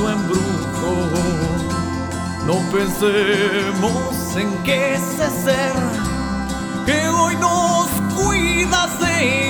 esto en brujo. No pensemos en que ese ser que hoy nos cuida se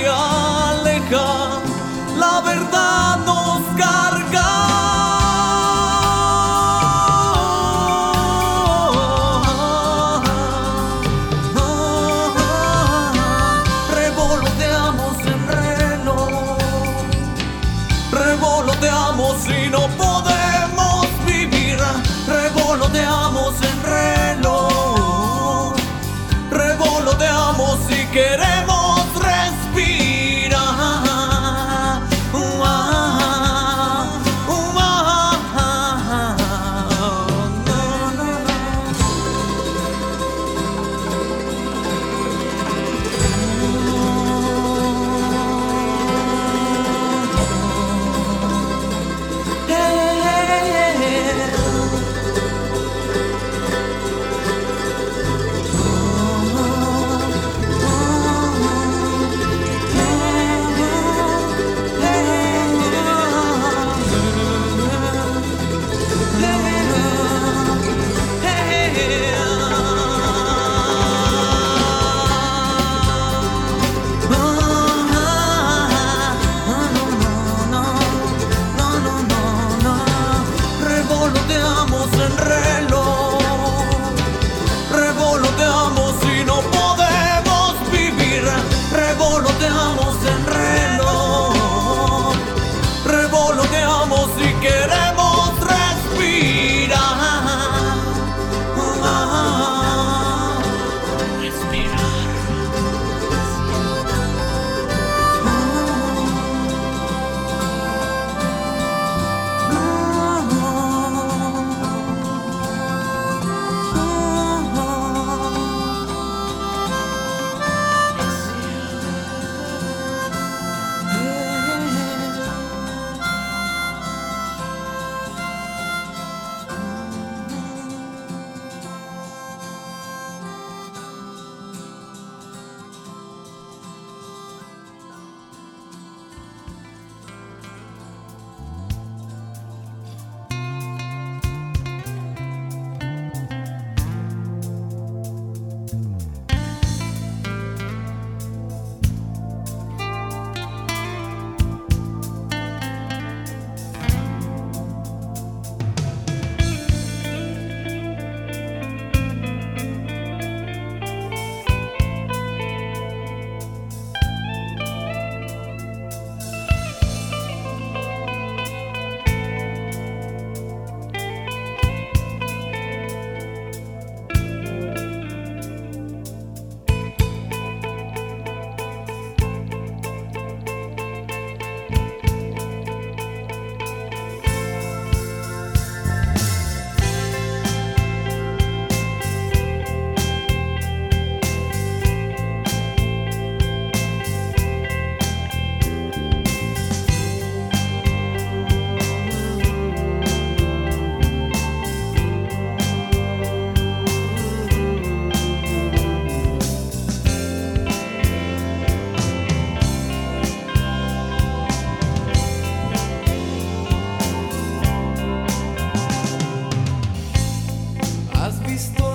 estou.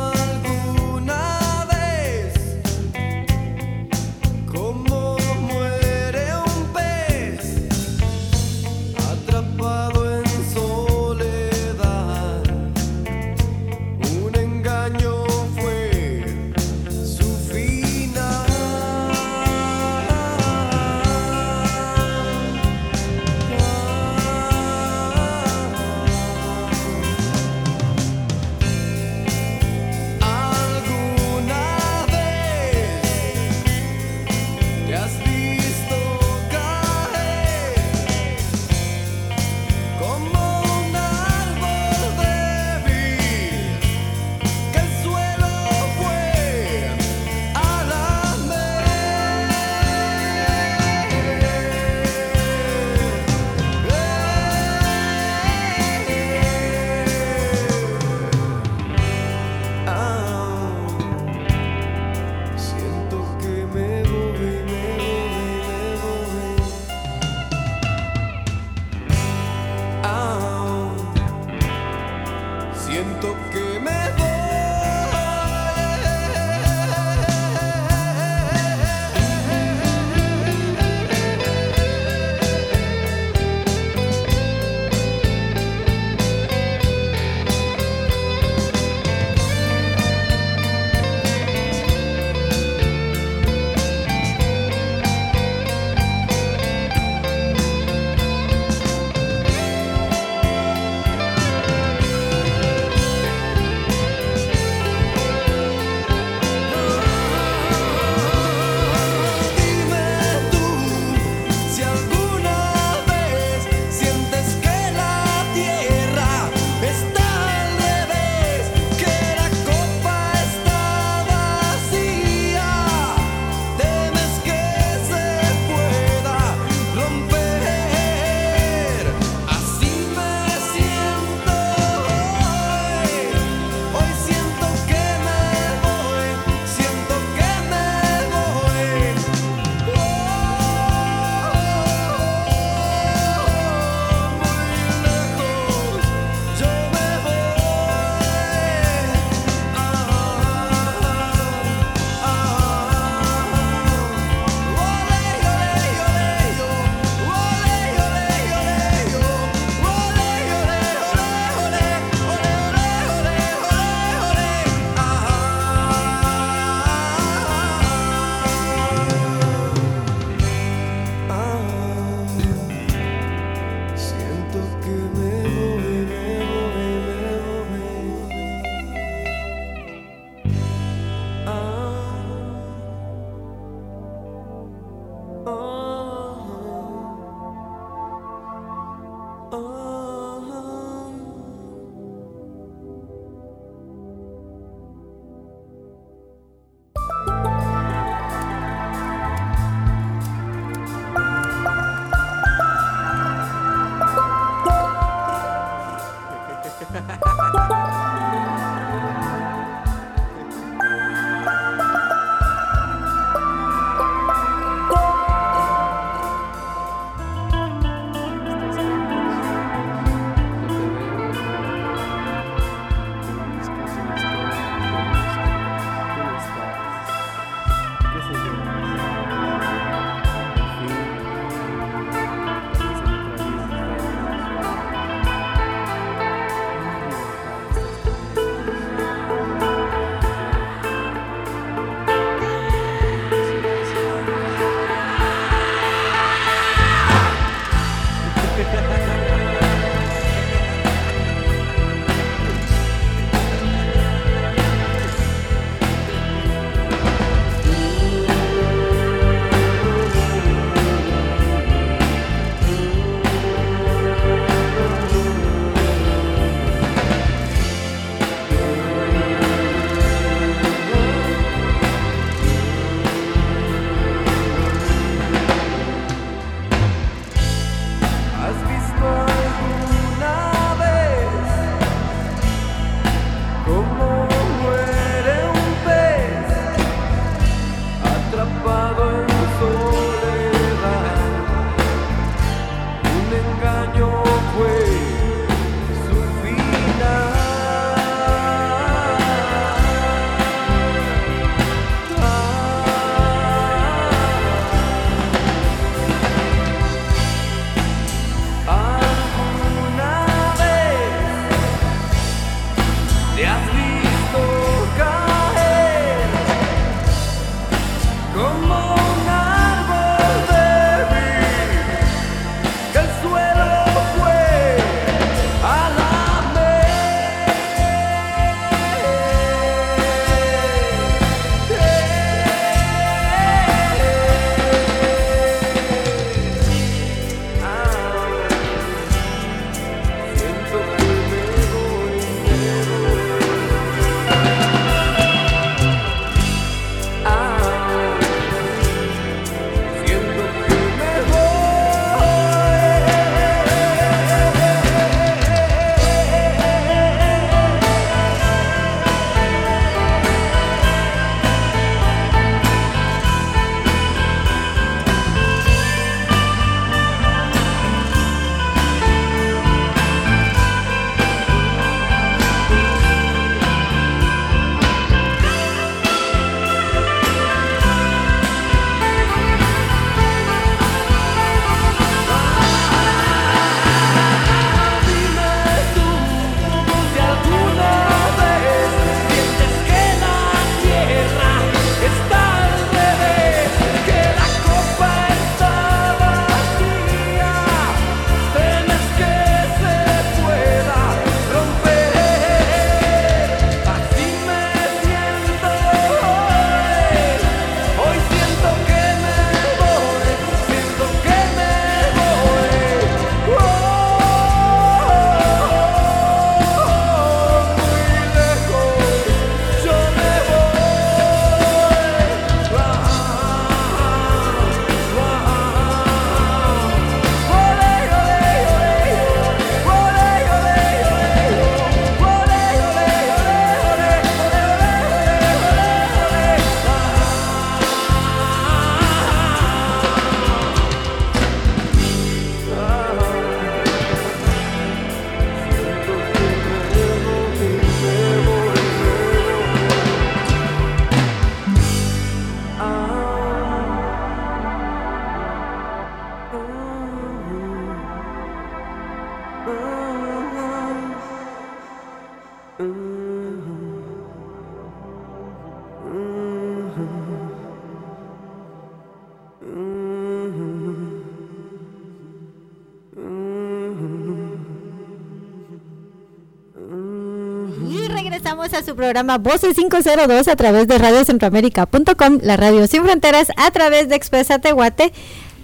A su programa Voces 502 a través de radiocentroamérica.com, la radio sin fronteras, a través de Expresa Tehuate,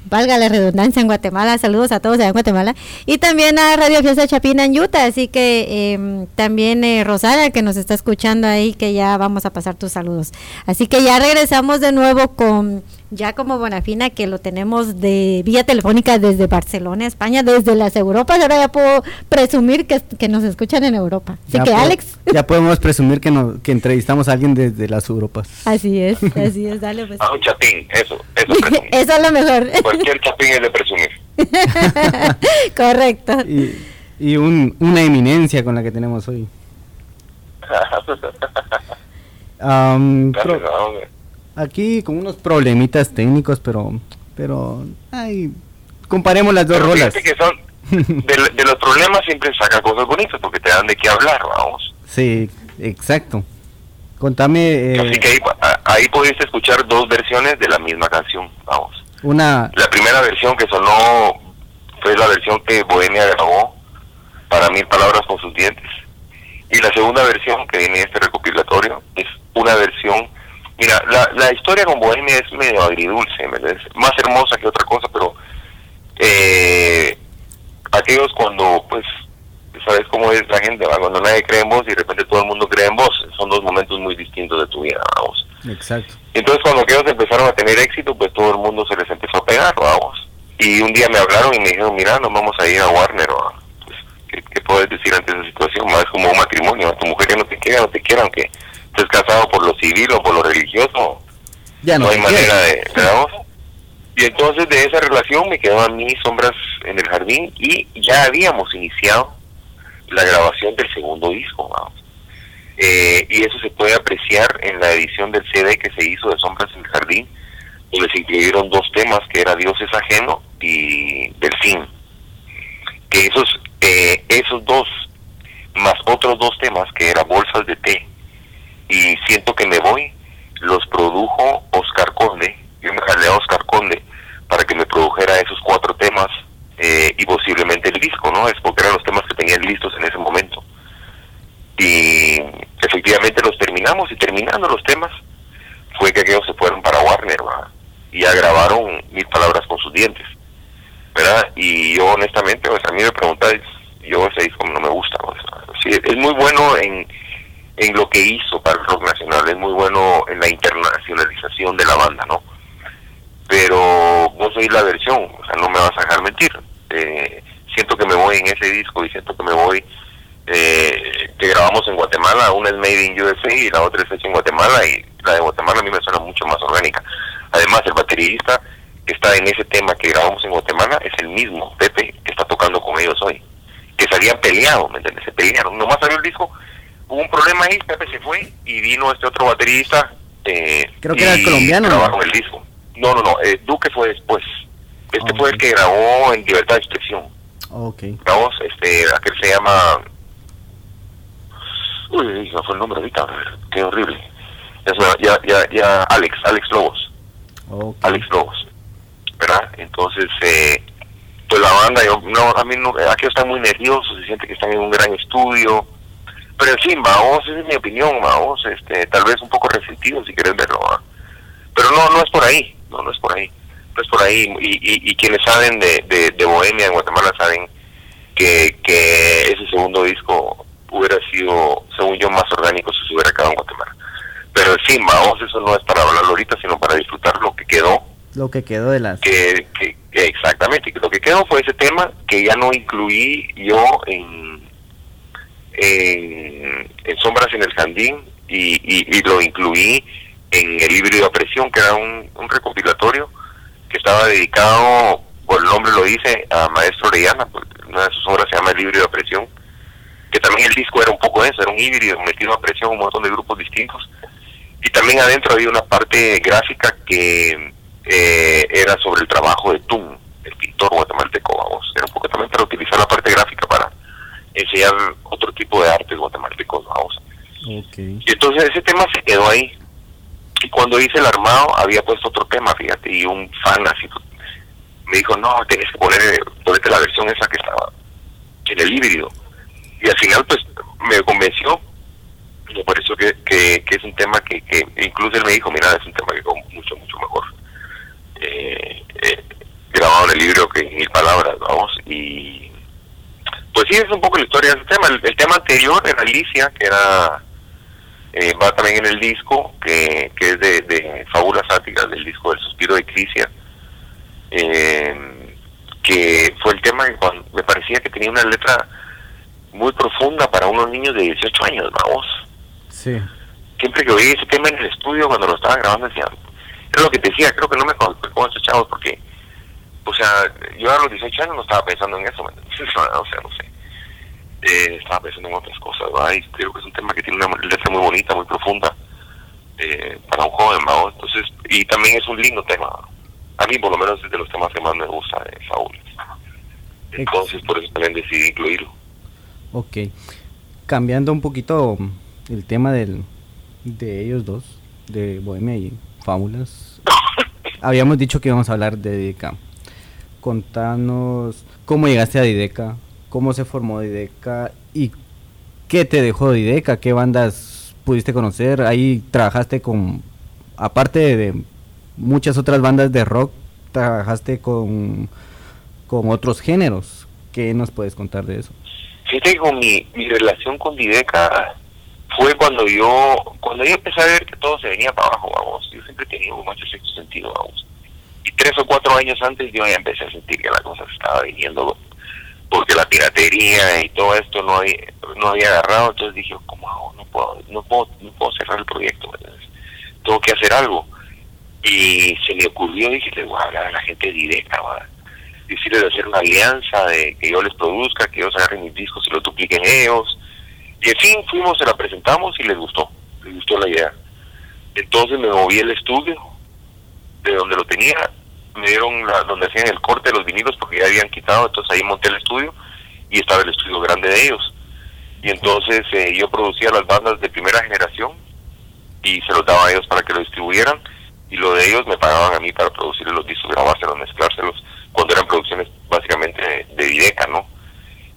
valga la redundancia en Guatemala, saludos a todos allá en Guatemala, y también a Radio Fiesta Chapina en Utah, así que em, también eh, Rosana que nos está escuchando ahí, que ya vamos a pasar tus saludos. Así que ya regresamos de nuevo con ya como Bonafina, que lo tenemos de vía telefónica desde Barcelona, España, desde las Europas, ahora ya puedo presumir que, que nos escuchan en Europa. Así Ya que Alex, Ya podemos presumir que, nos, que entrevistamos a alguien desde las Europas. así es, así es, dale pues. A un chapín, eso, eso es presumir. Eso es lo mejor. Cualquier chapín es de presumir. Correcto. Y, y un- una eminencia con la que tenemos hoy. Gracias, hombre. Aquí con unos problemitas técnicos, pero pero ay, comparemos las dos Pero rolas. que son, de, de los problemas siempre saca cosas bonitas porque te dan de qué hablar, vamos. Sí, exacto. Contame eh, Así que ahí, ahí pudiste escuchar dos versiones de la misma canción, vamos. una La primera versión que sonó fue la versión que Bohemia grabó para Mil Palabras con sus dientes. Y la segunda versión que viene en este recopilatorio es una versión... Mira, la, la historia con Bohemia es medio agridulce, ¿me entiendes? Más hermosa que otra cosa, pero... Eh, aquellos cuando, pues, sabes cómo es la gente, ¿va? cuando nadie cree en vos y de repente todo el mundo cree en vos, son dos momentos muy distintos de tu vida, vamos. exacto. Entonces cuando aquellos empezaron a tener éxito, pues todo el mundo se les empezó a pegar, vamos. Y un día me hablaron y me dijeron, mira, nos vamos a ir a Warner. Pues, ¿qué, ¿qué puedes decir ante esa situación? Es como un matrimonio, tu mujer ya no te quiere, no te quiere, aunque estés casado por lo civil o por lo religioso, Ya no, no, hay manera de, ¿verdad? Y entonces de esa relación me quedaban mis sombras en el jardín y ya habíamos iniciado la grabación del segundo disco. Eh, y eso se puede apreciar en la edición del CD que se hizo de Sombras en el Jardín, donde se incluyeron dos temas que era Dios es ajeno y Delfín. Que esos, eh, esos dos, más otros dos temas que eran Bolsas de té y Siento que me voy, los produjo Oscar Conde. Yo me jalé a Oscar Conde para que me produjera esos cuatro temas eh, y posiblemente el disco, ¿no? Es porque eran los temas que tenían listos en ese momento. Y efectivamente los terminamos y terminando los temas fue que aquellos se fueron para Warner ¿va? y ya grabaron mil palabras con sus dientes. ¿verdad? Y yo honestamente, pues a mí me preguntáis, yo ese disco no me gusta. sea, sí, es muy bueno en, en lo que hizo para el rock nacional, es muy bueno en la internacionalización de la banda, ¿no? Pero vos sois la versión, o sea, no me vas a dejar mentir. Eh, siento que me voy en ese disco y siento que me voy, eh, que grabamos en Guatemala, una es Made in USA y la otra es hecha en Guatemala y la de Guatemala a mí me suena mucho más orgánica. Además, el baterista que está en ese tema que grabamos en Guatemala es el mismo, Pepe, que está tocando con ellos hoy. Que se habían peleado, ¿me entiendes? Se pelearon. Nomás salió el disco, hubo un problema ahí, Pepe se fue y vino este otro baterista. Eh, Creo que era y colombiano, ¿no? Grabaron el disco. No, no, no, eh, Duque fue después. Este fue el que grabó en Libertad de Expresión. Ok. Grabó, este, aquel se llama... Uy, no fue el nombre ahorita, qué horrible. Ya, ya, ya, ya, Alex, Alex Lobos. ok. Alex Lobos, ¿verdad? Entonces, eh, pues la banda, yo, no, a mí no, aquí están muy nerviosos, se siente que están en un gran estudio, pero fin, vamos, esa es mi opinión, vamos, este, tal vez un poco resentido si querés verlo, ¿va? pero no, no es por ahí, no, no es por ahí, no es por ahí, y, y, y quienes saben de, de, de Bohemia en Guatemala saben que, que ese segundo disco hubiera sido, según yo, más orgánico si se hubiera quedado en Guatemala. Pero fin, vamos, eso no es para hablarlo ahorita, sino para disfrutar lo que quedó Lo que quedó de las que, que, que exactamente lo que quedó fue ese tema que ya no incluí yo en en, sombras en el jardín y, y, lo incluí en el híbrido a presión que era un, un recopilatorio que estaba dedicado por el nombre lo dice a maestro Orellana pues, una de sus obras se llama el híbrido a presión que también el disco era un poco eso era un híbrido metido a presión un montón de grupos distintos y también adentro había una parte gráfica que eh, era sobre el trabajo de Tum, el pintor guatemalteco, vamos. Era un poco también para utilizar la parte gráfica para enseñar otro tipo de artes guatemaltecos, vamos. Y entonces ese tema se quedó ahí. Y cuando hice el armado había puesto otro tema, fíjate, y un fan así me dijo, no, tenés que poner, ponerte la versión esa que estaba en el híbrido. Y al final pues me convenció me pareció que, que, que es un tema que, que incluso él me dijo, mira, es un tema que como mucho, mucho mejor eh, eh, grabado en el libro que en mil palabras, vamos, y pues sí, es un poco la historia de ese tema. El, el tema anterior era Alicia, que era eh, va también en el disco, que, que es de, de Fábulas Áticas, del disco del Suspiro de Crisia, eh, que fue el tema que cuando- me parecía que tenía una letra muy profunda para unos niños de 18 años, vamos. Sí. Siempre que oí ese tema en el estudio, cuando lo estaba grabando, decía, es lo que te decía, creo que no me conozco con estos chavos, porque, o sea, yo a los 18 años no estaba pensando en eso, o sea, no sé. Eh, estaba pensando en otras cosas, ¿verdad? Y creo que es un tema que tiene una letra muy bonita, muy profunda, eh, para un joven, ¿verdad? Entonces, y también es un lindo tema. A mí, por lo menos, es de los temas que más me gusta de Saúl. Entonces, por eso también decidí incluirlo. Ok. Cambiando un poquito el tema del, de ellos dos, de Bohemia y Fábulas. Habíamos dicho que íbamos a hablar de Dideca. Contanos cómo llegaste a Dideca, cómo se formó Dideca y qué te dejó Dideca, qué bandas pudiste conocer. Ahí trabajaste con, aparte de muchas otras bandas de rock, trabajaste con, con otros géneros. ¿Qué nos puedes contar de eso? Fíjate con mi, mi relación con Dideca fue cuando yo cuando yo empecé a ver que todo se venía para abajo, vamos. Yo siempre he tenido mucho sexto sentido, vamos. Y tres o cuatro años antes yo ya empecé a sentir que la cosa se estaba viniendo porque la piratería y todo esto no había, no había agarrado, entonces dije, ¿cómo hago? No puedo, no puedo, no puedo cerrar el proyecto, ¿me entiendes? tengo que hacer algo. Y se me ocurrió, dije, le voy a hablar a la gente Dideca, va decirles de hacer una alianza, de que yo les produzca, que ellos agarren mis discos y lo dupliquen ellos. Y en fin, fuimos, se la presentamos y les gustó, les gustó la idea. Entonces me moví al estudio, de donde lo tenía, me dieron la, donde hacían el corte de los vinilos porque ya habían quitado, entonces ahí monté el estudio y estaba el estudio grande de ellos. Y entonces eh, yo producía las bandas de primera generación y se los daba a ellos para que lo distribuyeran y lo de ellos me pagaban a mí para producir los discos, grabárselos, mezclárselos, cuando eran producciones básicamente de, de Videca, ¿no?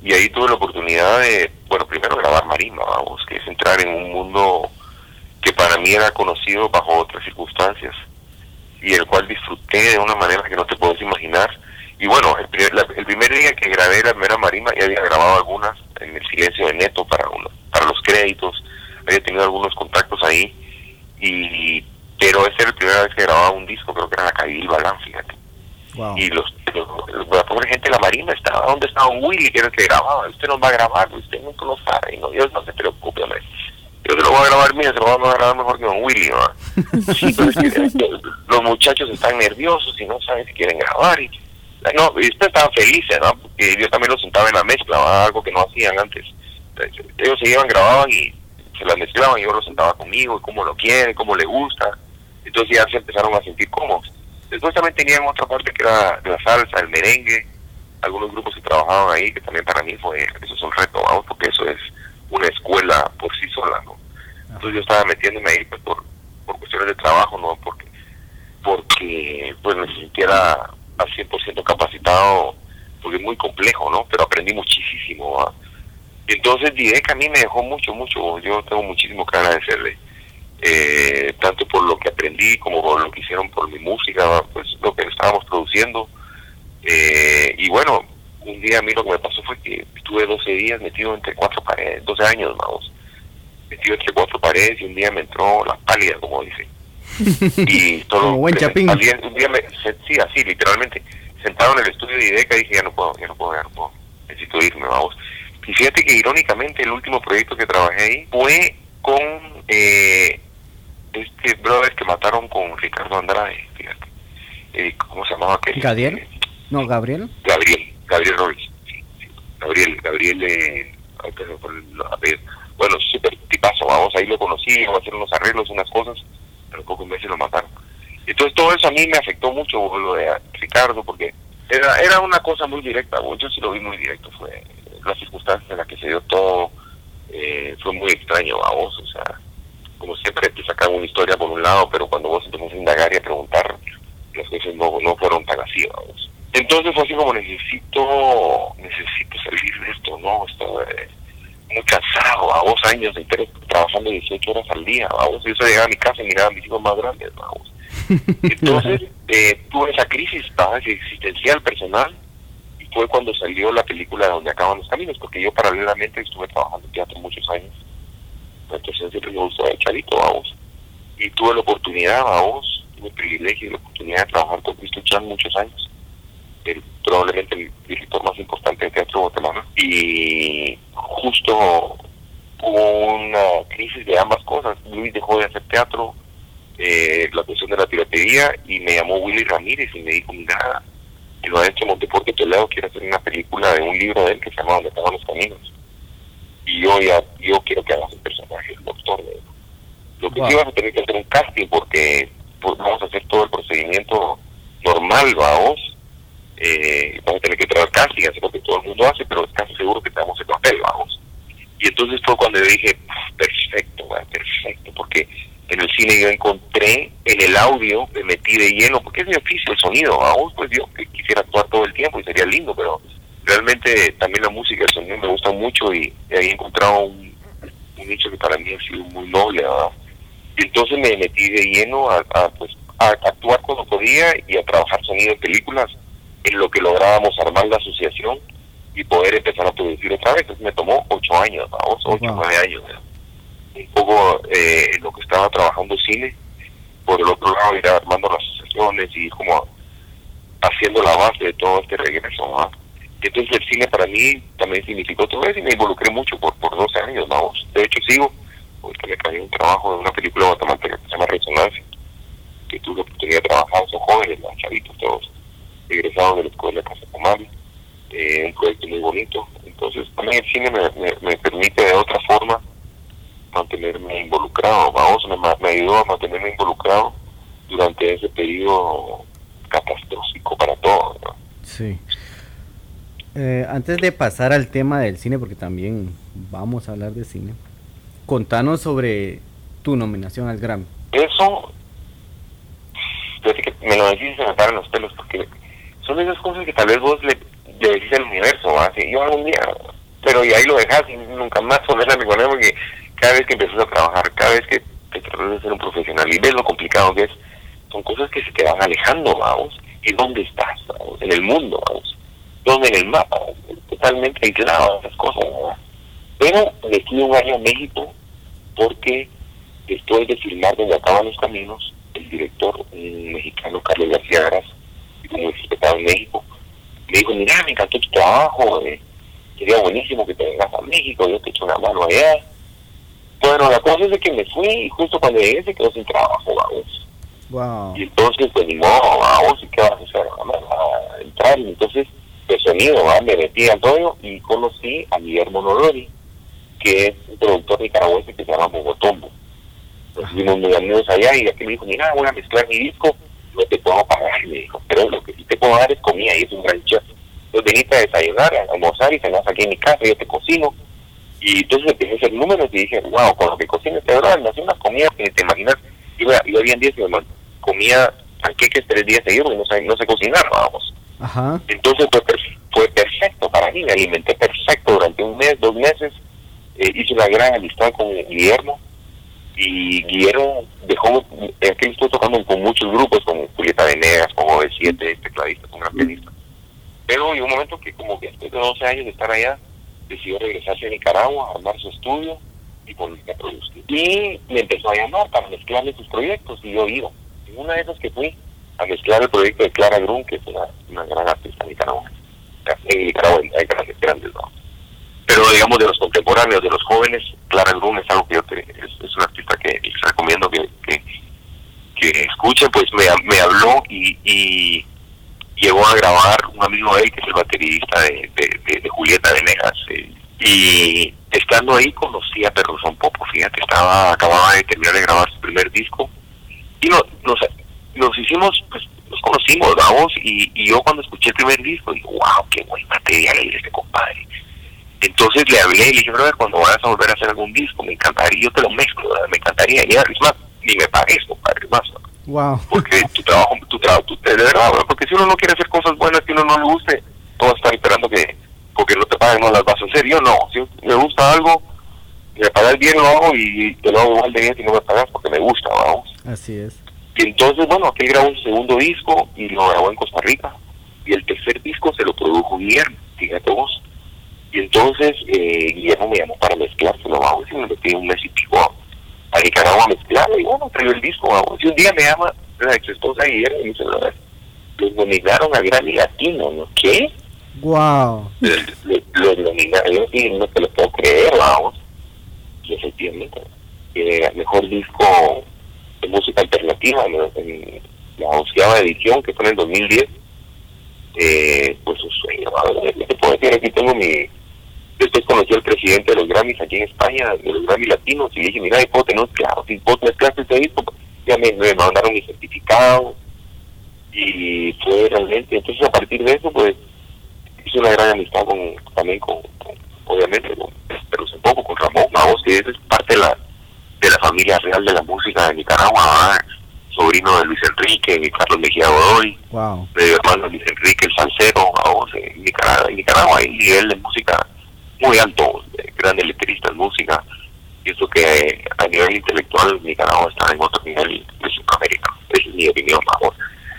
Y ahí tuve la oportunidad de, bueno, primero grabar marimba, vamos, que es entrar en un mundo que para mí era conocido bajo otras circunstancias y el cual disfruté de una manera que no te puedes imaginar. Y bueno, el primer, la- el primer día que grabé la primera marimba ya había grabado algunas en el silencio de Neto para, uno, para los créditos, había tenido algunos contactos ahí, y pero esa era la primera vez que grababa un disco, creo que era la Cabil Balán, fíjate. Wow. Y los, los- los- la pobre gente de la Marina estaba, ¿dónde estaba Willy que era el que grababa? Usted nos va a grabar, usted nunca lo sabe, y no, Dios no se preocupe, hombre. Yo se lo voy a grabar, mira, se lo voy a grabar mejor que don Willy, ¿no? Sí, pero es que los muchachos están nerviosos y no saben si quieren grabar. Y, no, y ustedes estaban felices, ¿no? Porque yo también los sentaba en la mezcla, ¿va? algo que no hacían antes. Ellos se iban, grababan y se las mezclaban y yo los sentaba conmigo, y cómo lo quiere, cómo le gusta. Entonces ya se empezaron a sentir cómodos. Después también tenían otra parte que era de la salsa, el merengue, algunos grupos que trabajaban ahí, que también para mí fue, eso es un reto, vamos, porque eso es una escuela por sí sola, ¿no? Entonces yo estaba metiéndome ahí pues, por, por cuestiones de trabajo, ¿no? Porque, porque pues me sintiera al 100% capacitado, porque es muy complejo, ¿no? Pero aprendí muchísimo, ¿va? Entonces Dideca a mí me dejó mucho, mucho, yo tengo muchísimo que agradecerle, eh, tanto por lo que aprendí como por lo que hicieron por mi música, pues lo que estábamos produciendo. Eh, y bueno, un día a mí lo que me pasó fue que estuve 12 días metido entre cuatro paredes, 12 años, vamos, metido entre cuatro paredes y un día me entró la pálida, como dicen. y todo buen chapín. un día me, sí, así, literalmente, sentado en el estudio de Ideca dije, ya no puedo, ya no puedo, ya no puedo, necesito irme, vamos. Y fíjate que irónicamente el último proyecto que trabajé ahí fue con eh, este brother que mataron con Ricardo Andrade, fíjate. Eh, ¿Cómo se llamaba aquel? ¿Gadiel? No, Gabriel. Gabriel, Gabriel sí. Gabriel, Gabriel, eh, bueno, súper tipazo, vamos, ahí lo conocí, iba a hacer unos arreglos, unas cosas, pero en meses lo mataron. Entonces todo eso a mí me afectó mucho, lo de Ricardo, porque era era una cosa muy directa, yo sí lo vi muy directo, fue las circunstancias en las que se dio todo, eh, fue muy extraño, vamos, o sea, como siempre te sacan una historia por un lado, pero cuando vos empiezas a indagar y a preguntar, las cosas no, no fueron tan así, vamos. Entonces fue así como necesito, necesito salir de esto, ¿no? Esto, eh, muy cansado, a dos años de interés trabajando 18 horas al día, vamos. Yo llegaba a mi casa y miraba a mis hijos más grandes, vamos. Entonces, eh, tuve esa crisis ¿va? existencial personal y fue cuando salió la película Donde acaban los caminos, porque yo paralelamente estuve trabajando en teatro muchos años. Entonces siempre me gustó el charito, vamos. Y tuve la oportunidad, vamos, tuve el privilegio y la oportunidad de trabajar con Cristo Chan muchos años. El, probablemente el director más importante de teatro de Guatemala. Y justo hubo una crisis de ambas cosas. Luis dejó de hacer teatro, eh, la cuestión de la piratería, y me llamó Willy Ramírez y me dijo, mira, el maestro Monteporte Toledo quiere hacer una película de un libro de él que se llama Donde estaban los caminos. Y yo ya, yo quiero que hagas el personaje, el doctor. me dijo. Lo que Wow. sí vas a tener que hacer un casting porque pues, vamos a hacer todo el procedimiento normal, vamos. Eh, vamos a tener que traer casting, hacer lo que todo el mundo hace, pero casi seguro que te damos el papel, vamos. Y entonces fue cuando yo dije, perfecto, güey, perfecto, porque en el cine yo encontré, en el audio me metí de lleno, porque es mi oficio el sonido, vamos, pues yo quisiera actuar todo el tiempo y sería lindo, pero realmente también la música, el sonido me gusta mucho y, ahí he encontrado un, un nicho que para mí ha sido muy noble, ¿verdad? Y entonces me metí de lleno a, a, pues, actuar cuando podía y a trabajar sonido en películas, en lo que lográbamos armar la asociación y poder empezar a producir otra vez. Me tomó ocho años, vamos, ocho, Wow. nueve años. Un poco eh, en lo que estaba trabajando cine, por el otro lado ir armando las asociaciones y como haciendo la base de todo este regreso. Entonces el cine para mí también significó todo eso y me involucré mucho por, por 12 años, vamos. De hecho sigo, porque me cayó un trabajo de una película guatemalteca que se llama Resonancia, que tuve la oportunidad de trabajar, son jóvenes, ¿no? chavitos todos, egresados de la escuela de Casa eh, un proyecto muy bonito. Entonces también el cine me, me, me permite de otra forma mantenerme involucrado, vamos, me, me ayudó a mantenerme involucrado durante ese periodo catastrófico para todos. ¿no? Sí. Eh, antes de pasar al tema del cine, porque también vamos a hablar de cine, contanos sobre tu nominación al Grammy. Eso, fíjate que me lo decís y se me paran los pelos, porque son esas cosas que tal vez vos le, decís al universo. Así, yo algún día, pero y ahí lo dejas y nunca más volver a recordar, porque cada vez que empiezas a trabajar, cada vez que te tratas de ser un profesional y ves lo complicado que es, son cosas que se te van alejando, vamos, y dónde estás, vamos, en el mundo, vamos, donde en el mapa, totalmente aislado esas cosas. Pero fui un año a México porque después de filmar Donde acaban los caminos, el director, un mexicano, Carlos García Gras, respetado en México, me dijo, mira, me encantó tu trabajo, eh, sería buenísimo que te vengas a México, yo te echo una mano allá. Bueno, la cosa es de que me fui y justo cuando llegué se quedó sin trabajo, vamos. Wow. Y entonces, pues ni modo, vamos, ¿y qué vas a hacer? Vamos a entrar. Y entonces, de sonido, ¿va? me metí al rollo y conocí a Guillermo Nolori, que es un productor nicaragüense que se llama Mogotombo. Nos fuimos muy amigos allá y aquí me dijo, mira, voy a mezclar mi disco, no te puedo pagar, me dijo, pero lo que sí te puedo dar es comida y es un gran chef. Entonces veniste a desayunar, a almorzar y cenás aquí en mi casa, yo te cocino. Y entonces empecé a hacer números y dije, wow, con lo que cocina este brother, me hace unas comidas que te imaginas, iba, iba bien días que me comía panqueques tres días seguidos y no sé, no sé cocinar, vamos. Ajá. Entonces fue, fue perfecto para mí, me alimenté perfecto durante un mes, dos meses. Eh, hice una gran amistad con Guillermo y Guillermo dejó, es que estuvo tocando con muchos grupos, con Julieta Venegas, con OV7, tecladista, con gran pianista. Pero hay un momento que como que después de 12 años de estar allá, decidió regresarse a Nicaragua, a armar su estudio y ponerse a producir. Y me empezó a llamar para mezclarle sus proyectos y yo iba. En una de esas que fui a mezclar el proyecto de Clara Grun, que es una, una gran artista nicaragüensa. En Nicaragua hay grandes, grandes, ¿no? Pero digamos de los contemporáneos, de los jóvenes, Clara Grun es algo que yo te, es, es artista que recomiendo que, que, escuchen, pues me, me habló y, y llegó a grabar un amigo de él que es el baterista de, de, de- de Julieta Venegas eh, y estando ahí conocí a Perruzón Popo, fíjate, estaba, acababa de terminar de grabar su primer disco y no, nos, nos hicimos, pues nos conocimos, vamos, y, y yo cuando escuché el primer disco dije, wow, qué buen material es este compadre. Entonces le hablé y le dije, brother, cuando vayas a volver a hacer algún disco, me encantaría, yo te lo mezclo, ¿verdad? me encantaría, y es más, ni me pagues, compadre, más, Wow. porque tu trabajo, tu trabajo, tu, de verdad, ¿verdad? porque si uno no quiere hacer cosas buenas que uno no le guste, todo está esperando que, porque no te paguen, no las vas a hacer. Yo no, si me gusta algo, me pagas bien lo hago y te lo hago igual de bien si no me pagas porque me gusta, vamos. Así es. Y entonces, bueno, aquel grabó un segundo disco y lo grabó en Costa Rica. Y el tercer disco se lo produjo Guillermo, fíjate vos. Y entonces eh, Guillermo me llamó para mezclárselo, vamos, y me metí un mes y pico a, Nicaragua a mezclarlo. Y bueno, traigo el disco, vamos. Y un día me llama la ex esposa Guillermo y me dice, "No, los nominaron a Grammy Latino, ¿no? ¿Qué? Wow. Los- nominaron, yo sí, no te lo puedo creer, vamos. Y efectivamente, eh, mejor disco de música alternativa en, en la onceava edición que fue en el 2010 eh, pues un sueño. Yo te puedo decir aquí tengo mi después conocí al presidente de los Grammys aquí en España de los Grammys latinos y dije mira puedo tener claro si puedo mezclar este disco ya me, me mandaron mi certificado y fue realmente entonces a partir de eso pues hice una gran amistad con también con, con- obviamente con pero un poco con Ramón vamos que es parte de la de la familia real de la música de Nicaragua ¿verdad? sobrino de Luis Enrique y Carlos Mejía Godoy Wow. medio hermano Luis Enrique el Salcero vamos en Nicaragua, en Nicaragua hay nivel de música muy alto de grandes letristas música. Y eso que a nivel intelectual Nicaragua está en otro nivel de Centroamérica esa es mi opinión vamos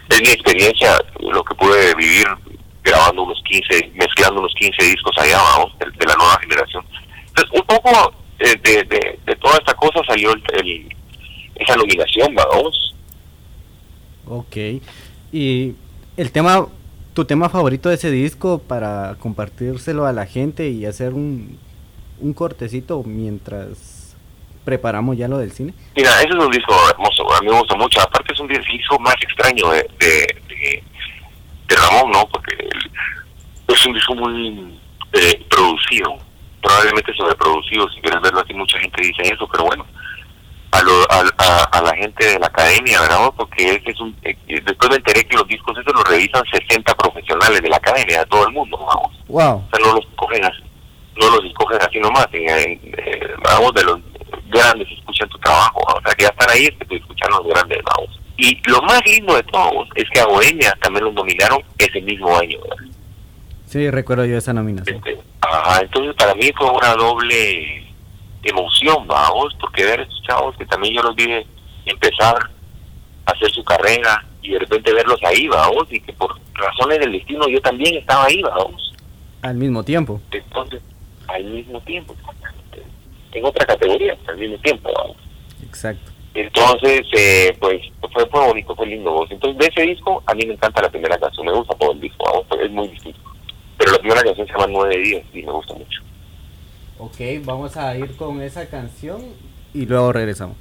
es mi experiencia lo que pude vivir grabando unos 15 mezclando unos 15 discos allá vamos de, la nueva generación. Entonces un poco eh, de, de, toda esta cosa salió el, el- esa nominación vamos. Ok. Y el tema, tu tema favorito de ese disco para compartírselo a la gente y hacer un, un cortecito mientras preparamos ya lo del cine. Mira, ese es un disco hermoso, a mí me gusta mucho. Aparte es un disco más extraño de, de, de, de Ramón, ¿no? Porque es un disco muy eh, producido, probablemente sobreproducido. Si quieres verlo así, mucha gente dice eso, pero bueno, a, lo, a, a, a la gente de la academia, ¿verdad? Porque ese es un, eh, después me enteré que los discos esos los revisan 60 profesionales de la academia, de todo el mundo, vamos. Wow. O sea, no los cogen así, no los escogen así nomás. En, en- eh, vamos, de los grandes escuchan tu trabajo. O sea, que ya están ahí, es que escuchan los grandes, vamos. Y lo más lindo de todo es que a Bohemia también los nominaron ese mismo año. ¿verdad? Sí, recuerdo yo esa nominación. Este, ajá, entonces para mí fue una doble emoción, vamos, porque ver a estos chavos que también yo los vi empezar a hacer su carrera y de repente verlos ahí, vamos, y que por razones del destino yo también estaba ahí, vamos. Al mismo tiempo. Entonces, al mismo tiempo, en otra categoría, al mismo tiempo, vamos. Exacto. Entonces, eh, pues fue, fue bonito, fue lindo. vos. Entonces, de ese disco, a mí me encanta la primera canción, me gusta todo el disco, vamos, es muy distinto. Pero la primera canción se llama Nueve Días y me gusta mucho. Ok, vamos a ir con esa canción y luego regresamos.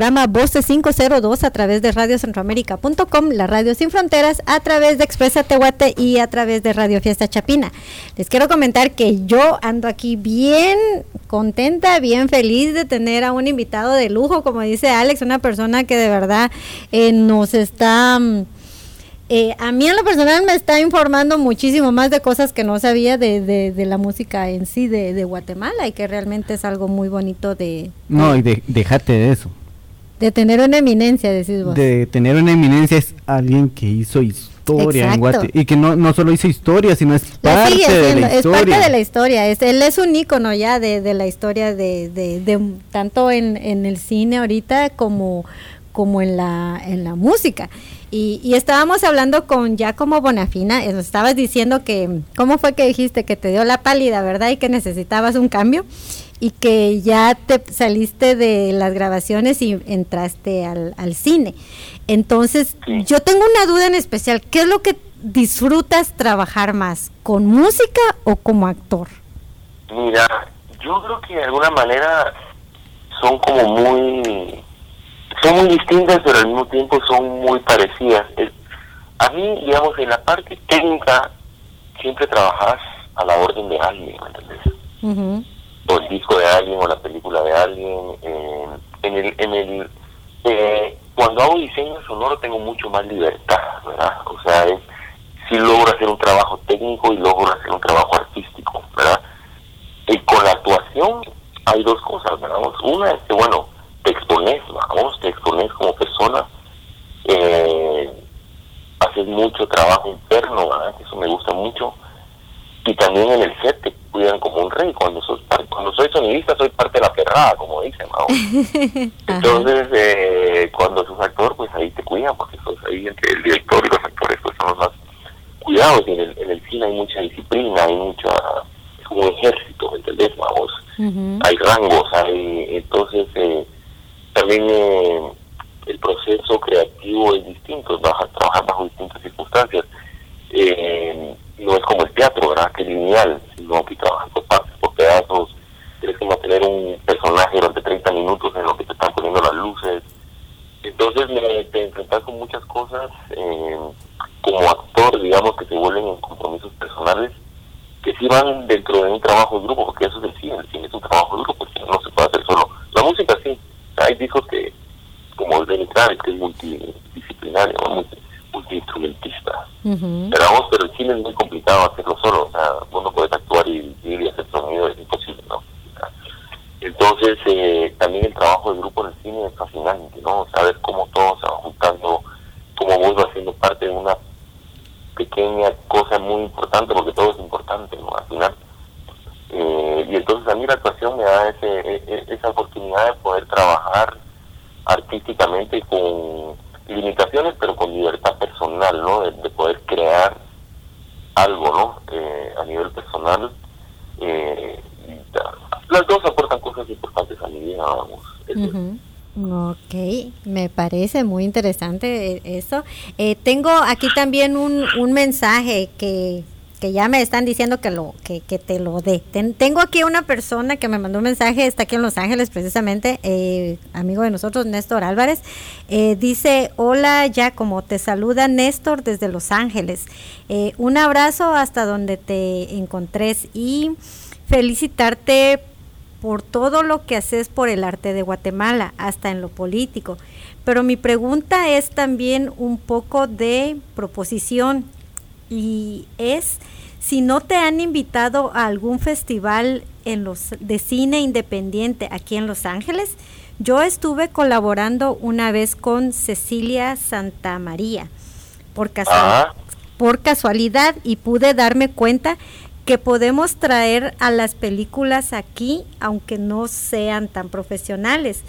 Programa Voces 502 a través de radiocentroamérica.com, la radio sin fronteras, a través de Expresa Tehuate y a través de Radio Fiesta Chapina. Les quiero comentar que yo ando aquí bien contenta, bien feliz de tener a un invitado de lujo, como dice Alex, una persona que de verdad eh, nos está... mm, eh, a mí en lo personal me está informando muchísimo más de cosas que no sabía de, de- de la música en sí de, de Guatemala y que realmente es algo muy bonito de, No, y déjate de eso. De tener una eminencia, decís vos. De tener una eminencia es alguien que hizo historia en. Guate. Y que no, no solo hizo historia, sino es parte sigue de la es historia. parte de la historia. Es, él es un ícono ya de, de la historia de, de, de- tanto en, en el cine ahorita como, como en la, en la música. Y, y estábamos hablando con Giacomo Bonafina, eh, nos estabas diciendo que, ¿cómo fue que dijiste que te dio la pálida, verdad? Y que necesitabas un cambio y que ya te saliste de las grabaciones y entraste al, al cine. Entonces, Sí. yo tengo una duda en especial, ¿qué es lo que disfrutas trabajar más, con música o como actor? Mira, yo creo que de alguna manera son como muy son muy distintas pero al mismo tiempo son muy parecidas. A mí, digamos, en la parte técnica siempre trabajas a la orden de alguien, ¿me entiendes? Ujú, o el disco de alguien o la película de alguien. eh, en el, en el, eh, cuando hago diseño sonoro tengo mucho más libertad, ¿verdad? O sea, es, si logro hacer un trabajo técnico y logro hacer un trabajo artístico, ¿verdad? Y con la actuación hay dos cosas, ¿verdad? Una es que, bueno, te expones, vamos, te expones como persona, eh, haces mucho trabajo interno, ¿verdad? Eso me gusta mucho y también en el set te cuidan como un rey. Cuando sos cuando soy sonidista soy parte de la perrada, como dicen. ¿no? Entonces, eh, cuando sos actor, pues ahí te cuidan, porque sos ahí entre el director y los actores, pues son los más cuidados. Y en el, en el cine hay mucha disciplina, hay mucha. es como un ejército, ¿me entendés? Vamos, hay rangos, hay. Entonces, eh, también eh, el proceso creativo es distinto, baja- trabajar bajo distintas circunstancias. Eh, no es como el teatro, ¿verdad? Que lineal, sino que trabajas por partes, por pedazos. Tienes que mantener un personaje durante 30 minutos en lo que te están poniendo las luces. Entonces me, te enfrentas con muchas cosas eh, como actor, digamos, que se vuelven en compromisos personales que sí van dentro de un trabajo de grupo, porque eso es el cine, el cine es un trabajo de grupo, porque no se puede hacer solo. La música sí, hay discos que, como el de Nitraves, que es multidisciplinario. Multi, multiinstrumentista. Pero vamos, pero el cine es muy complicado hacerlo solo, o sea, vos no puedes actuar y, y hacer sonido, es imposible, ¿no? Entonces, eh, también el trabajo de grupo en el cine es fascinante, ¿no? Saber cómo todo se va juntando, cómo vos vas siendo parte de una pequeña cosa muy importante, porque todo es importante, ¿no? Al final. Eh, y entonces a mí la actuación me da ese, e- e- esa oportunidad de poder trabajar artísticamente con limitaciones, pero con libertad personal, ¿no? De, de poder crear algo, ¿no? Eh, a nivel personal. Eh, las dos aportan cosas importantes a mi vida, vamos. Ok, me parece muy interesante eh, eso. Eh, tengo aquí también un, un mensaje que, que ya me están diciendo que lo que, que te lo dé. Ten- tengo aquí una persona que me mandó un mensaje, está aquí en Los Ángeles precisamente, eh, amigo de nosotros, Néstor Álvarez. Eh, dice, hola ya como te saluda Néstor desde Los Ángeles. Eh, un abrazo hasta donde te encontres y felicitarte por todo lo que haces por el arte de Guatemala, hasta en lo político. Pero mi pregunta es también un poco de proposición y es si no te han invitado a algún festival en los de cine independiente aquí en Los Ángeles. Yo estuve colaborando una vez con Cecilia Santamaría por casualidad Ah, por casualidad y pude darme cuenta que podemos traer a las películas aquí, aunque no sean tan profesionales,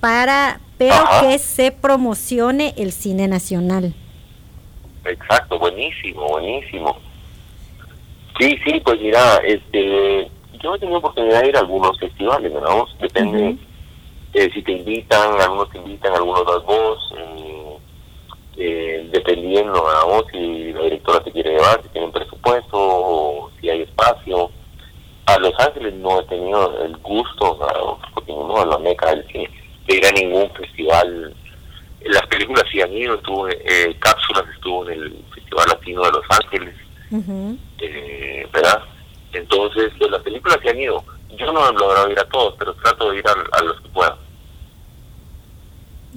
para pero Ajá. que se promocione el cine nacional. Exacto, buenísimo, buenísimo. Sí, sí, pues mira, este, yo he tenido oportunidad de ir a algunos festivales, ¿no? Depende eh, si te invitan, algunos te invitan, algunos das vos, eh, eh, dependiendo, ¿no? Si la directora te quiere llevar, si tiene un presupuesto, o si hay espacio. A Los Ángeles no he tenido el gusto, ¿no? porque no es la meca del cine, de ir a ningún festival las películas sí han ido, estuvo eh, Cápsulas estuvo en el Festival Latino de Los Ángeles, Ujú. eh, ¿verdad? Entonces, de las películas sí han ido. Yo no he logrado ir a todos, pero trato de ir a, a los que pueda.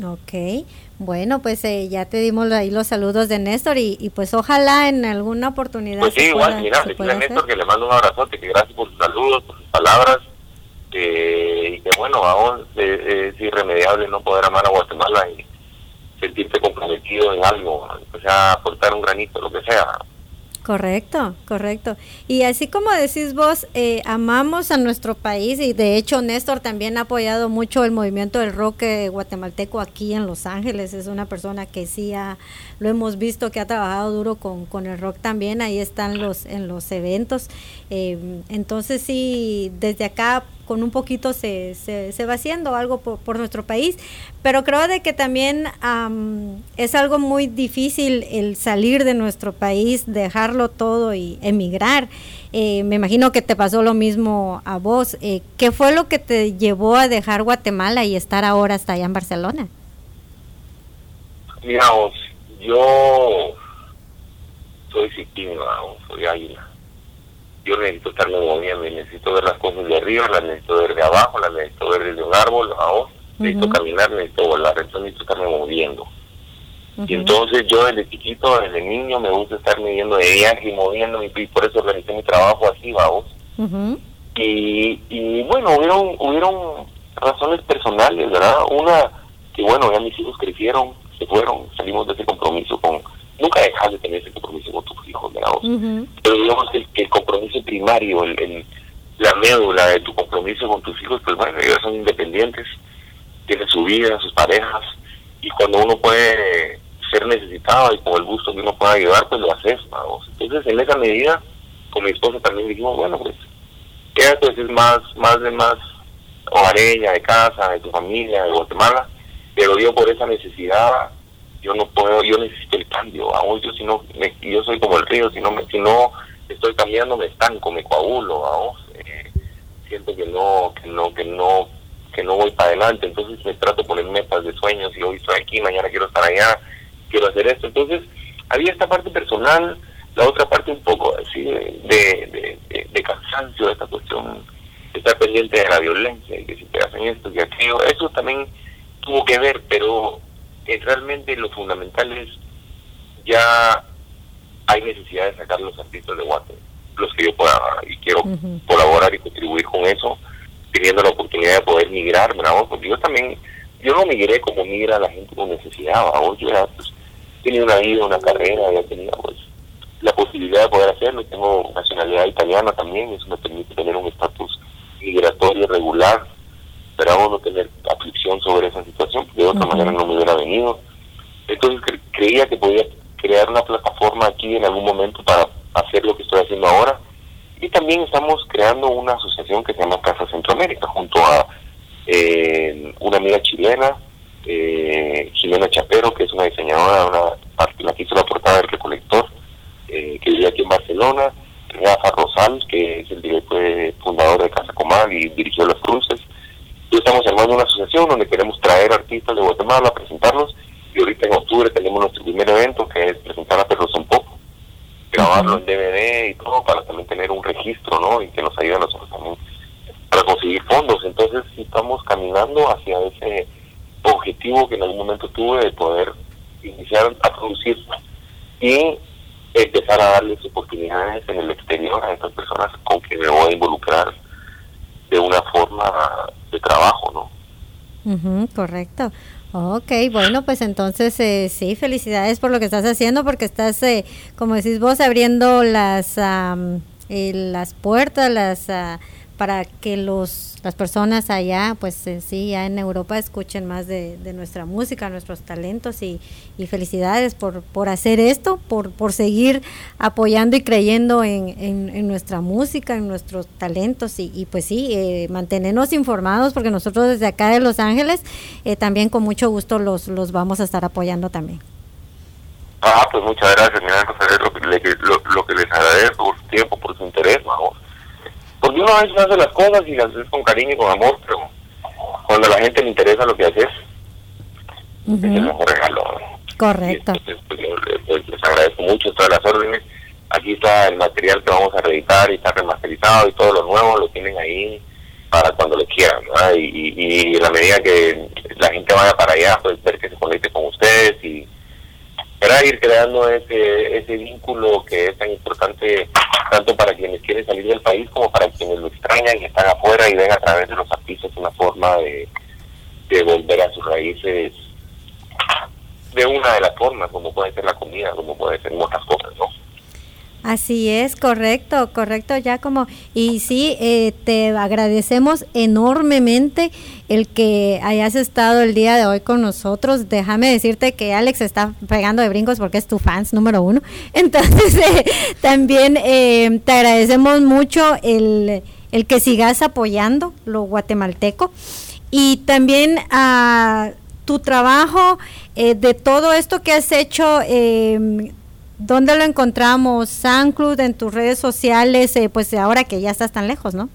Ok, bueno, pues eh, ya te dimos ahí los saludos de Néstor y, y pues ojalá en alguna oportunidad Pues sí, igual, pueda- mira, decirle a Néstor hacer. que le mando un abrazote, que gracias por sus saludos, por sus palabras, eh, y que bueno, aún eh, es irremediable no poder amar a Guatemala y sentirte comprometido en algo, o sea, aportar un granito, lo que sea. Correcto, correcto. Y así como decís vos, eh, amamos a nuestro país y de hecho Néstor también ha apoyado mucho el movimiento del rock eh, guatemalteco aquí en Los Ángeles. Es una persona que sí ha, lo hemos visto que ha trabajado duro con, con el rock también. Ahí están los en los eventos. Eh, entonces sí, desde acá con un poquito se, se, va haciendo algo por, por nuestro país, pero creo de que también am, es algo muy difícil el salir de nuestro país, dejarlo todo y emigrar. Eh, me imagino que te pasó lo mismo a vos. Eh, ¿Qué fue lo que te llevó a dejar Guatemala y estar ahora hasta allá en Barcelona? Mira vos, yo soy vamos, soy águila. Yo necesito estarme moviendo y necesito ver las cosas de arriba, las necesito ver de abajo, las necesito ver desde un árbol, vamos. Necesito Ujú. caminar, necesito volar, entonces necesito estarme moviendo. Y entonces yo desde chiquito, desde niño, me gusta estarme yendo de viaje y moviéndome y por eso organicé mi trabajo así, vamos. Ujú. Y, y bueno, hubieron, hubieron razones personales, ¿verdad? Una, que bueno, ya mis hijos crecieron, se fueron, salimos de ese compromiso con... Nunca dejas de tener ese compromiso con tus hijos, ¿verdad? vos? Ujú. Pero digamos que el, que el compromiso primario, el, el- la médula de tu compromiso con tus hijos, pues bueno, ellos son independientes, tienen su vida, sus parejas, y cuando uno puede ser necesitado y con el gusto que uno pueda ayudar, pues lo haces, vamos. Entonces, en esa medida, con mi esposa también dijimos, bueno, pues, ella pues es más, más de más hogareña, de casa, de tu familia, de Guatemala, pero yo por esa necesidad, yo no puedo, yo necesito el cambio, vamos, yo si no, me- yo soy como el río, si no, me, si no estoy cambiando me estanco, me coagulo, eh, siento que no, que no, que no, que no voy para adelante, entonces me trato de poner metas de sueños y hoy estoy aquí, mañana quiero estar allá, quiero hacer esto, entonces había esta parte personal, la otra parte un poco así de, de, de, de cansancio de esta cuestión, de estar pendiente de la violencia y que si te hacen esto y aquello, eso también tuvo que ver, pero realmente lo fundamental es ya hay necesidad de sacar los artistas de Guate, los que yo pueda y quiero colaborar y contribuir con eso, teniendo la oportunidad de poder migrar, bravo, porque yo también, yo no migré como migra la gente con necesidad, ¿va? yo ya pues, tenía una vida, una carrera, ya tenía pues la posibilidad de poder hacerlo, tengo nacionalidad italiana también, eso me permite tener un estatus migratorio regular, esperamos no tener aflicción sobre esa situación, porque de otra manera no me hubiera venido. Entonces cre- creía que podía crear una plataforma aquí en algún momento para hacer lo que estoy haciendo ahora. Y también estamos creando una asociación que se llama Casa Centroamérica, junto a eh, una amiga chilena, eh, Jimena Chapero, que es una diseñadora, una la que hizo la portada del recolector, eh, que vive aquí en Barcelona, Rafa Rosal, que es el director fundador de Casa Comal y dirigió Las Cruces. Y estamos armando una asociación donde queremos traer artistas de Guatemala a presentarlos. Y ahorita en octubre tenemos nuestro primer evento, que es presentar a Perros en Poco, grabarlo en DVD y todo, para también tener un registro, ¿no? Y que nos ayude a nosotros también para conseguir fondos. Entonces, estamos caminando hacia ese objetivo que en algún momento tuve de poder iniciar a producir y empezar a darles oportunidades en el exterior a estas personas con que me voy a involucrar de una forma de trabajo, ¿no? Ujú, correcto. Ok, bueno, pues entonces eh, sí, felicidades por lo que estás haciendo, porque estás, eh, como decís vos, abriendo las am, eh, las puertas, las ah, para que los las personas allá, pues eh, sí, ya en Europa escuchen más de, de nuestra música, nuestros talentos y, y felicidades por, por hacer esto, por, por seguir apoyando y creyendo en, en- nuestra música, en nuestros talentos y, y pues sí, eh, mantenernos informados porque nosotros desde acá de Los Ángeles eh, también con mucho gusto los, los vamos a estar apoyando también. Ah, pues muchas gracias, mira, lo, lo que les agradezco por su tiempo, por su interés, vamos. Porque uno a veces hace las cosas y las hace con cariño y con amor, pero cuando a la gente le interesa lo que haces, es el mejor regalo. Correcto. Entonces, pues, pues, les agradezco mucho todas las órdenes. Aquí está el material que vamos a reeditar y está remasterizado y todo lo nuevo lo tienen ahí para cuando lo quieran. Y, y, y la medida que la gente vaya para allá, pues ver que se conecte con ustedes y ¿verdad? ir creando ese, ese vínculo que es tan importante tanto para quienes quieren salir del país como para quienes lo extrañan y están afuera y ven a través de los artistas una forma de, de volver a sus raíces de una de las formas, como puede ser la comida, como puede ser otras cosas, ¿no? Así es, correcto, correcto, ya como, y sí, eh, te agradecemos enormemente el que hayas estado el día de hoy con nosotros. Déjame decirte que Alex está pegando de brincos porque es tu fans número uno. Entonces, eh, también eh, te agradecemos mucho el, el que sigas apoyando lo guatemalteco y también a tu trabajo eh, de todo esto que has hecho. ¿Dónde lo encontramos? SoundCloud, en tus redes sociales, eh, pues ahora que ya estás tan lejos, ¿no?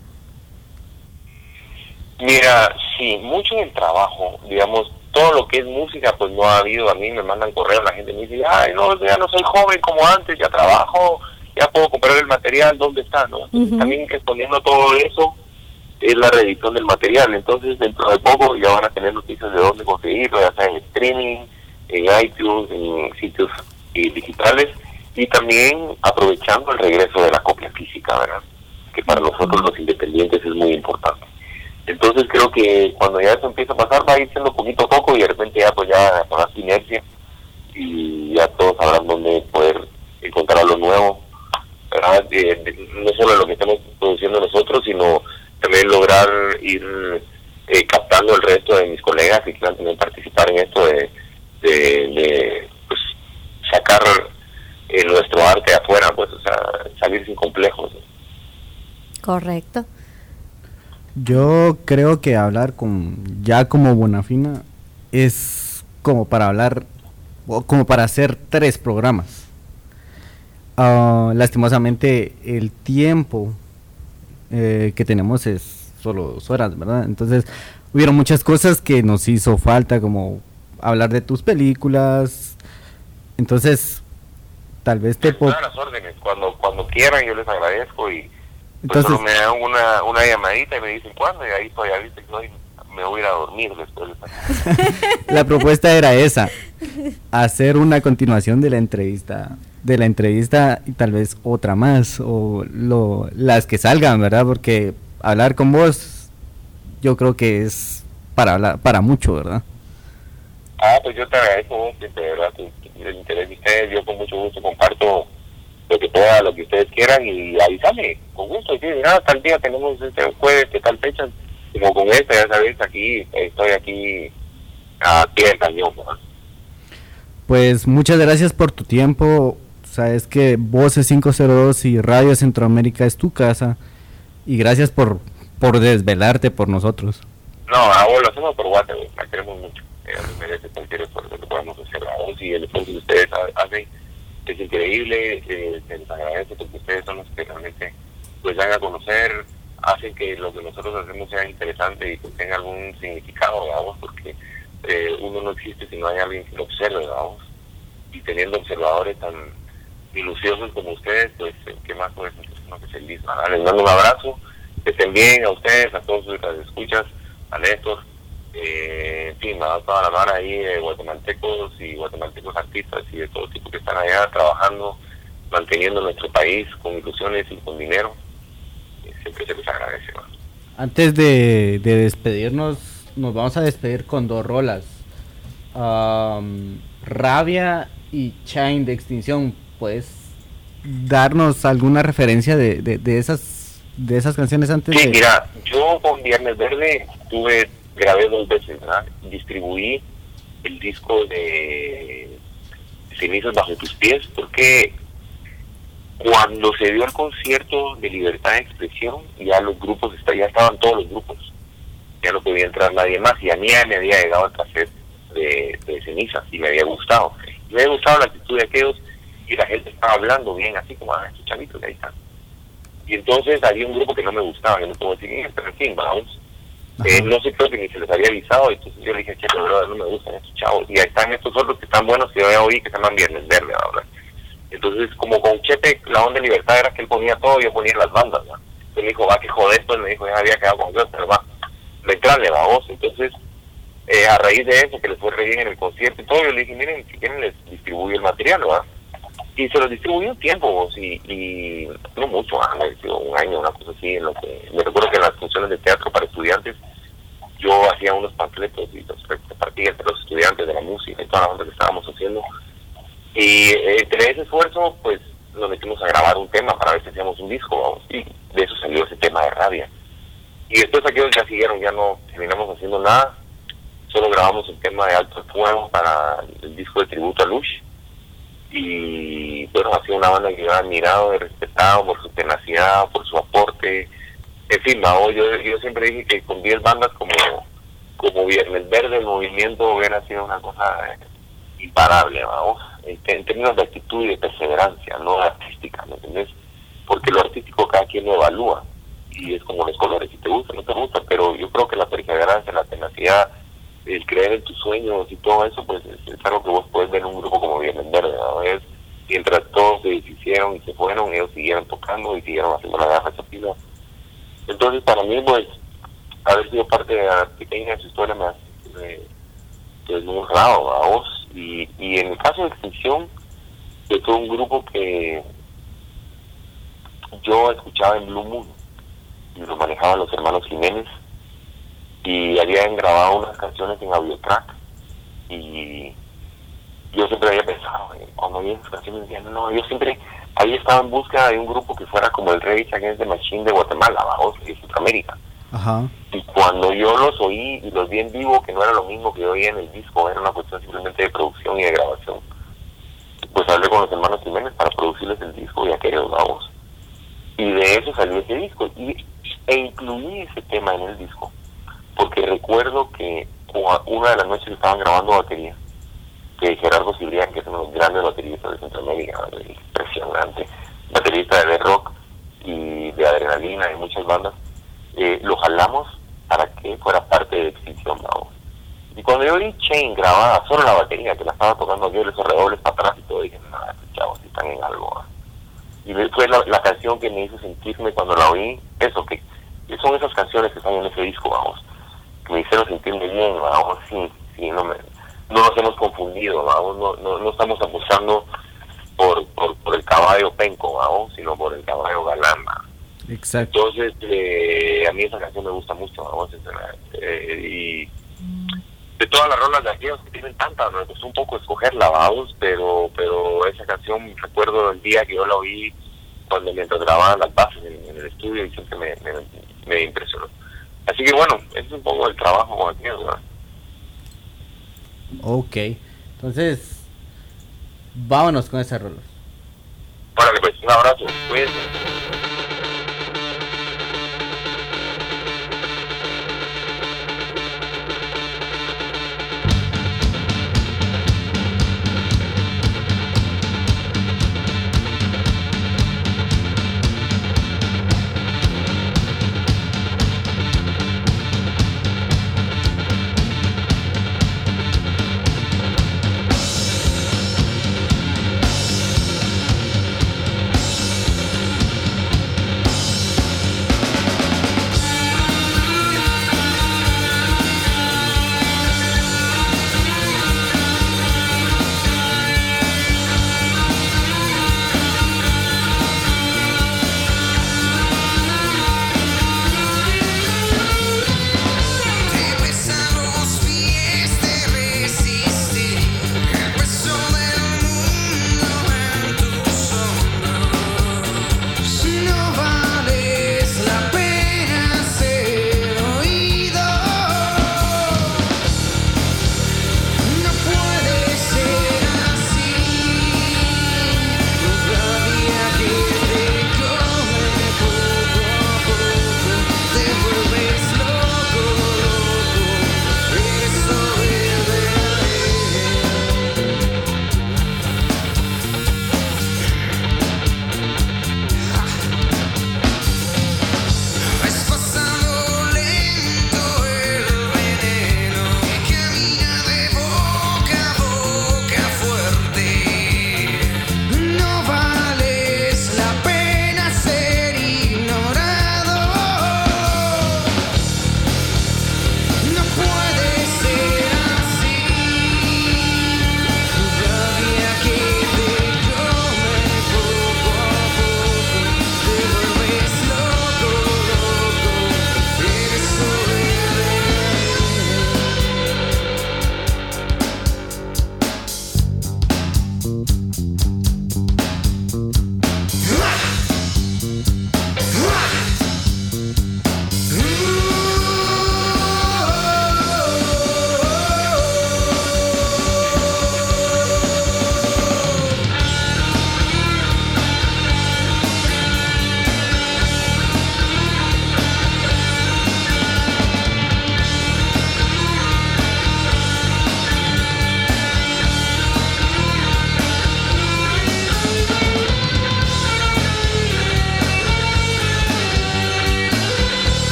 Mira, sí, mucho en el trabajo, digamos, todo lo que es música, pues no ha habido, a mí me mandan correos, la gente me dice, ay, no, ya no soy joven como antes, ya trabajo, ya puedo comprar el material, ¿dónde está? ¿no? También respondiendo a todo eso, es la reedición del material, entonces dentro de poco ya van a tener noticias de dónde conseguirlo, ya sea en streaming, en iTunes, en sitios eh, digitales, y también aprovechando el regreso de la copia física, ¿verdad? Que para nosotros los independientes es muy importante. Entonces creo que cuando ya eso empieza a pasar va a ir siendo poquito a poco y de repente ya pues ya agarras inercia y ya todos sabrán dónde poder encontrar lo nuevo, ¿verdad? Eh, no solo lo que estamos produciendo nosotros, sino también lograr ir eh, captando el resto de mis colegas que quieran también participar en esto de, de, de, sacar eh, nuestro arte afuera, pues, o sea, salir sin complejos. ¿no? Correcto. Yo creo que hablar con ya como Bonafina es como para hablar o como para hacer tres programas. Ah, lastimosamente el tiempo eh, que tenemos es solo dos horas, ¿verdad? Entonces hubieron muchas cosas que nos hizo falta como hablar de tus películas. Entonces tal vez te... Todas las órdenes, cuando cuando quieran yo les agradezco y pues Entonces- solo me dan una, una llamadita y me dicen cuándo y ahí estoy, ya viste que hoy me voy a ir a dormir después de La propuesta era esa, hacer una continuación de la entrevista, de la entrevista y tal vez otra más o lo, las que salgan, ¿verdad? Porque hablar con vos, yo creo que es para hablar, para mucho, ¿verdad? Ah, pues yo te agradezco de verdad, el interés de ustedes. Yo con mucho gusto comparto lo que pueda, lo que ustedes quieran y avísame, con gusto. Sí, mira, tal día tenemos este jueves, que tal fecha, como con esta, ya sabes, aquí, estoy aquí a pie del cañón. ¿no? Pues muchas gracias por tu tiempo. Sabes que Voces 502 y Radio Centroamérica es tu casa. Y gracias por, por desvelarte por nosotros. No, a vos lo hacemos por WhatsApp, la queremos mucho. Merece cualquier esfuerzo que podamos hacer a vos y el esfuerzo que ustedes ha- hacen es increíble, eh, se les agradece porque ustedes son los que realmente pues dan a conocer, hacen que lo que nosotros hacemos sea interesante y que tenga algún significado, vamos, porque eh, uno no existe si no hay alguien que lo observe, vamos. Y teniendo observadores tan minuciosos como ustedes, pues eh, qué más puede ser uno que feliz, ¿verdad? Les mando un abrazo, que estén bien a ustedes, a todos sus escuchas, a Néstor, eh, en fin, a toda la mara ahí de guatemaltecos y guatemaltecos artistas y de todo tipo que están allá trabajando, manteniendo nuestro país con ilusiones y con dinero, eh, siempre se les agradece. ¿no? Antes de, de despedirnos, nos vamos a despedir con dos rolas. Am, Rabia y Chain de Extinción. ¿Puedes darnos alguna referencia de, de, de esas de esas canciones antes Sí, de...? mira, yo con Viernes Verde tuve, grabé dos veces, ¿verdad? Distribuí el disco de Cenizas Bajo Tus Pies, porque cuando se dio el concierto de Libertad de Expresión, ya los grupos, ya estaban todos los grupos, ya no podía entrar nadie más, y a mí ya me había llegado el cassette de, de Cenizas, y me había gustado. Y me había gustado la actitud de aquellos, y la gente estaba hablando bien, así como, ah, estos chavitos que ahí están. Y entonces había un grupo que no me gustaba, que no puedo decir pero en fin, vamos. Eh, no sé, creo que ni se les había avisado, entonces yo le dije, che, pero no me gustan estos chavos. Y ahí están estos otros que están buenos que yo ya oí que se llaman Viernes Verde ahora. Entonces, como con Chepe, la onda de libertad era que él ponía todo yo ponía las bandas, ¿no? Entonces me dijo, va, que joder, pues me dijo, ya había quedado con Dios, pero va, entrarle, va, vos. Entonces, eh, a raíz de eso, que les fue re bien en el concierto y todo, yo le dije, miren, si quieren les distribuyo el material, ¿va? Y se los distribuí un tiempo, vos, y, no mucho, ah, dio un año, una cosa así, en lo que, me recuerdo que en las funciones de teatro para estudiantes, yo hacía unos panfletos y los repartía entre los estudiantes de la música y toda la onda que estábamos haciendo. Y eh, entre ese esfuerzo, pues nos metimos a grabar un tema para ver si hacíamos un disco, vamos, y de eso salió ese tema de rabia. Y después aquellos ya siguieron, ya no terminamos haciendo nada, solo grabamos el tema de Alto Fuego para el disco de tributo a Lush. Y bueno, ha una banda que yo admirado, he respetado por su tenacidad, por su aporte. En fin, Mao, yo, yo siempre dije que con 10 bandas como, como Viernes Verde, el movimiento hubiera sido una cosa eh, imparable, vamos, en, términos de actitud y de perseverancia, no artística, ¿me entendés? Porque lo artístico cada quien lo evalúa y es como los colores, si te gusta, no te gusta, pero yo creo que la perseverancia, la tenacidad, el creer en tus sueños y todo eso, pues es, es algo que vos puedes ver en un grupo como Viernes Verde, ¿no? Es, mientras todos se deshicieron y se fueron, ellos siguieron tocando y siguieron haciendo la garra chapila. Entonces, para mí, pues, haber sido parte de la pequeña historia me hace pues, muy honrado a vos. Y, y en el caso de Extinción, que fue un grupo que yo escuchaba en Blue Moon y lo manejaban los hermanos Jiménez y habían grabado unas canciones en Audiotrack y yo siempre había pensado, eh, cuando vi esas canciones decía, no, yo siempre había estado en busca de un grupo que fuera como el Rage Against the Machine de Guatemala, de Centroamérica. Ajá. Y cuando yo los oí y los vi en vivo, que no era lo mismo que yo oía en el disco, era una cuestión simplemente de producción y de grabación, pues hablé con los hermanos Jiménez para producirles el disco y aquellos vamos. Y de eso salió ese disco. Y, e incluí ese tema en el disco, porque recuerdo que una de las noches estaban grabando batería, que Gerardo Cibrián, que es uno de los grandes bateristas de Centroamérica, impresionante, baterista de rock y de adrenalina y muchas bandas, eh, lo jalamos para que fuera parte de Extinción, vamos. Y cuando yo vi Chain grabada, solo la batería que la estaba tocando yo, esos redobles para atrás y todo, dije, nada, chavos están en algo. ¿ah?". Y fue la, la canción que me hizo sentirme cuando la oí, eso, que son esas canciones que están en ese disco, vamos, que me hicieron sentirme bien, vamos, sí, sí, no, me, no nos hemos confundido, vamos, no, no, no estamos apostando por, por, por el caballo penco, vamos, sino por el caballo galán, ¿va? Exacto. Entonces, eh, a mí esa canción me gusta mucho, vamos, eh, y de todas las rolas de aquellos que tienen tantas, me costó un poco escogerla, vamos, pero pero esa canción, recuerdo el día que yo la oí, cuando mientras grababan las bases en, en el estudio, y siempre me, me, me impresionó. Así que bueno, ese es un poco el trabajo con aquellos. Ok. Entonces, vámonos con esa rola. Órale, pues, un abrazo, cuídense.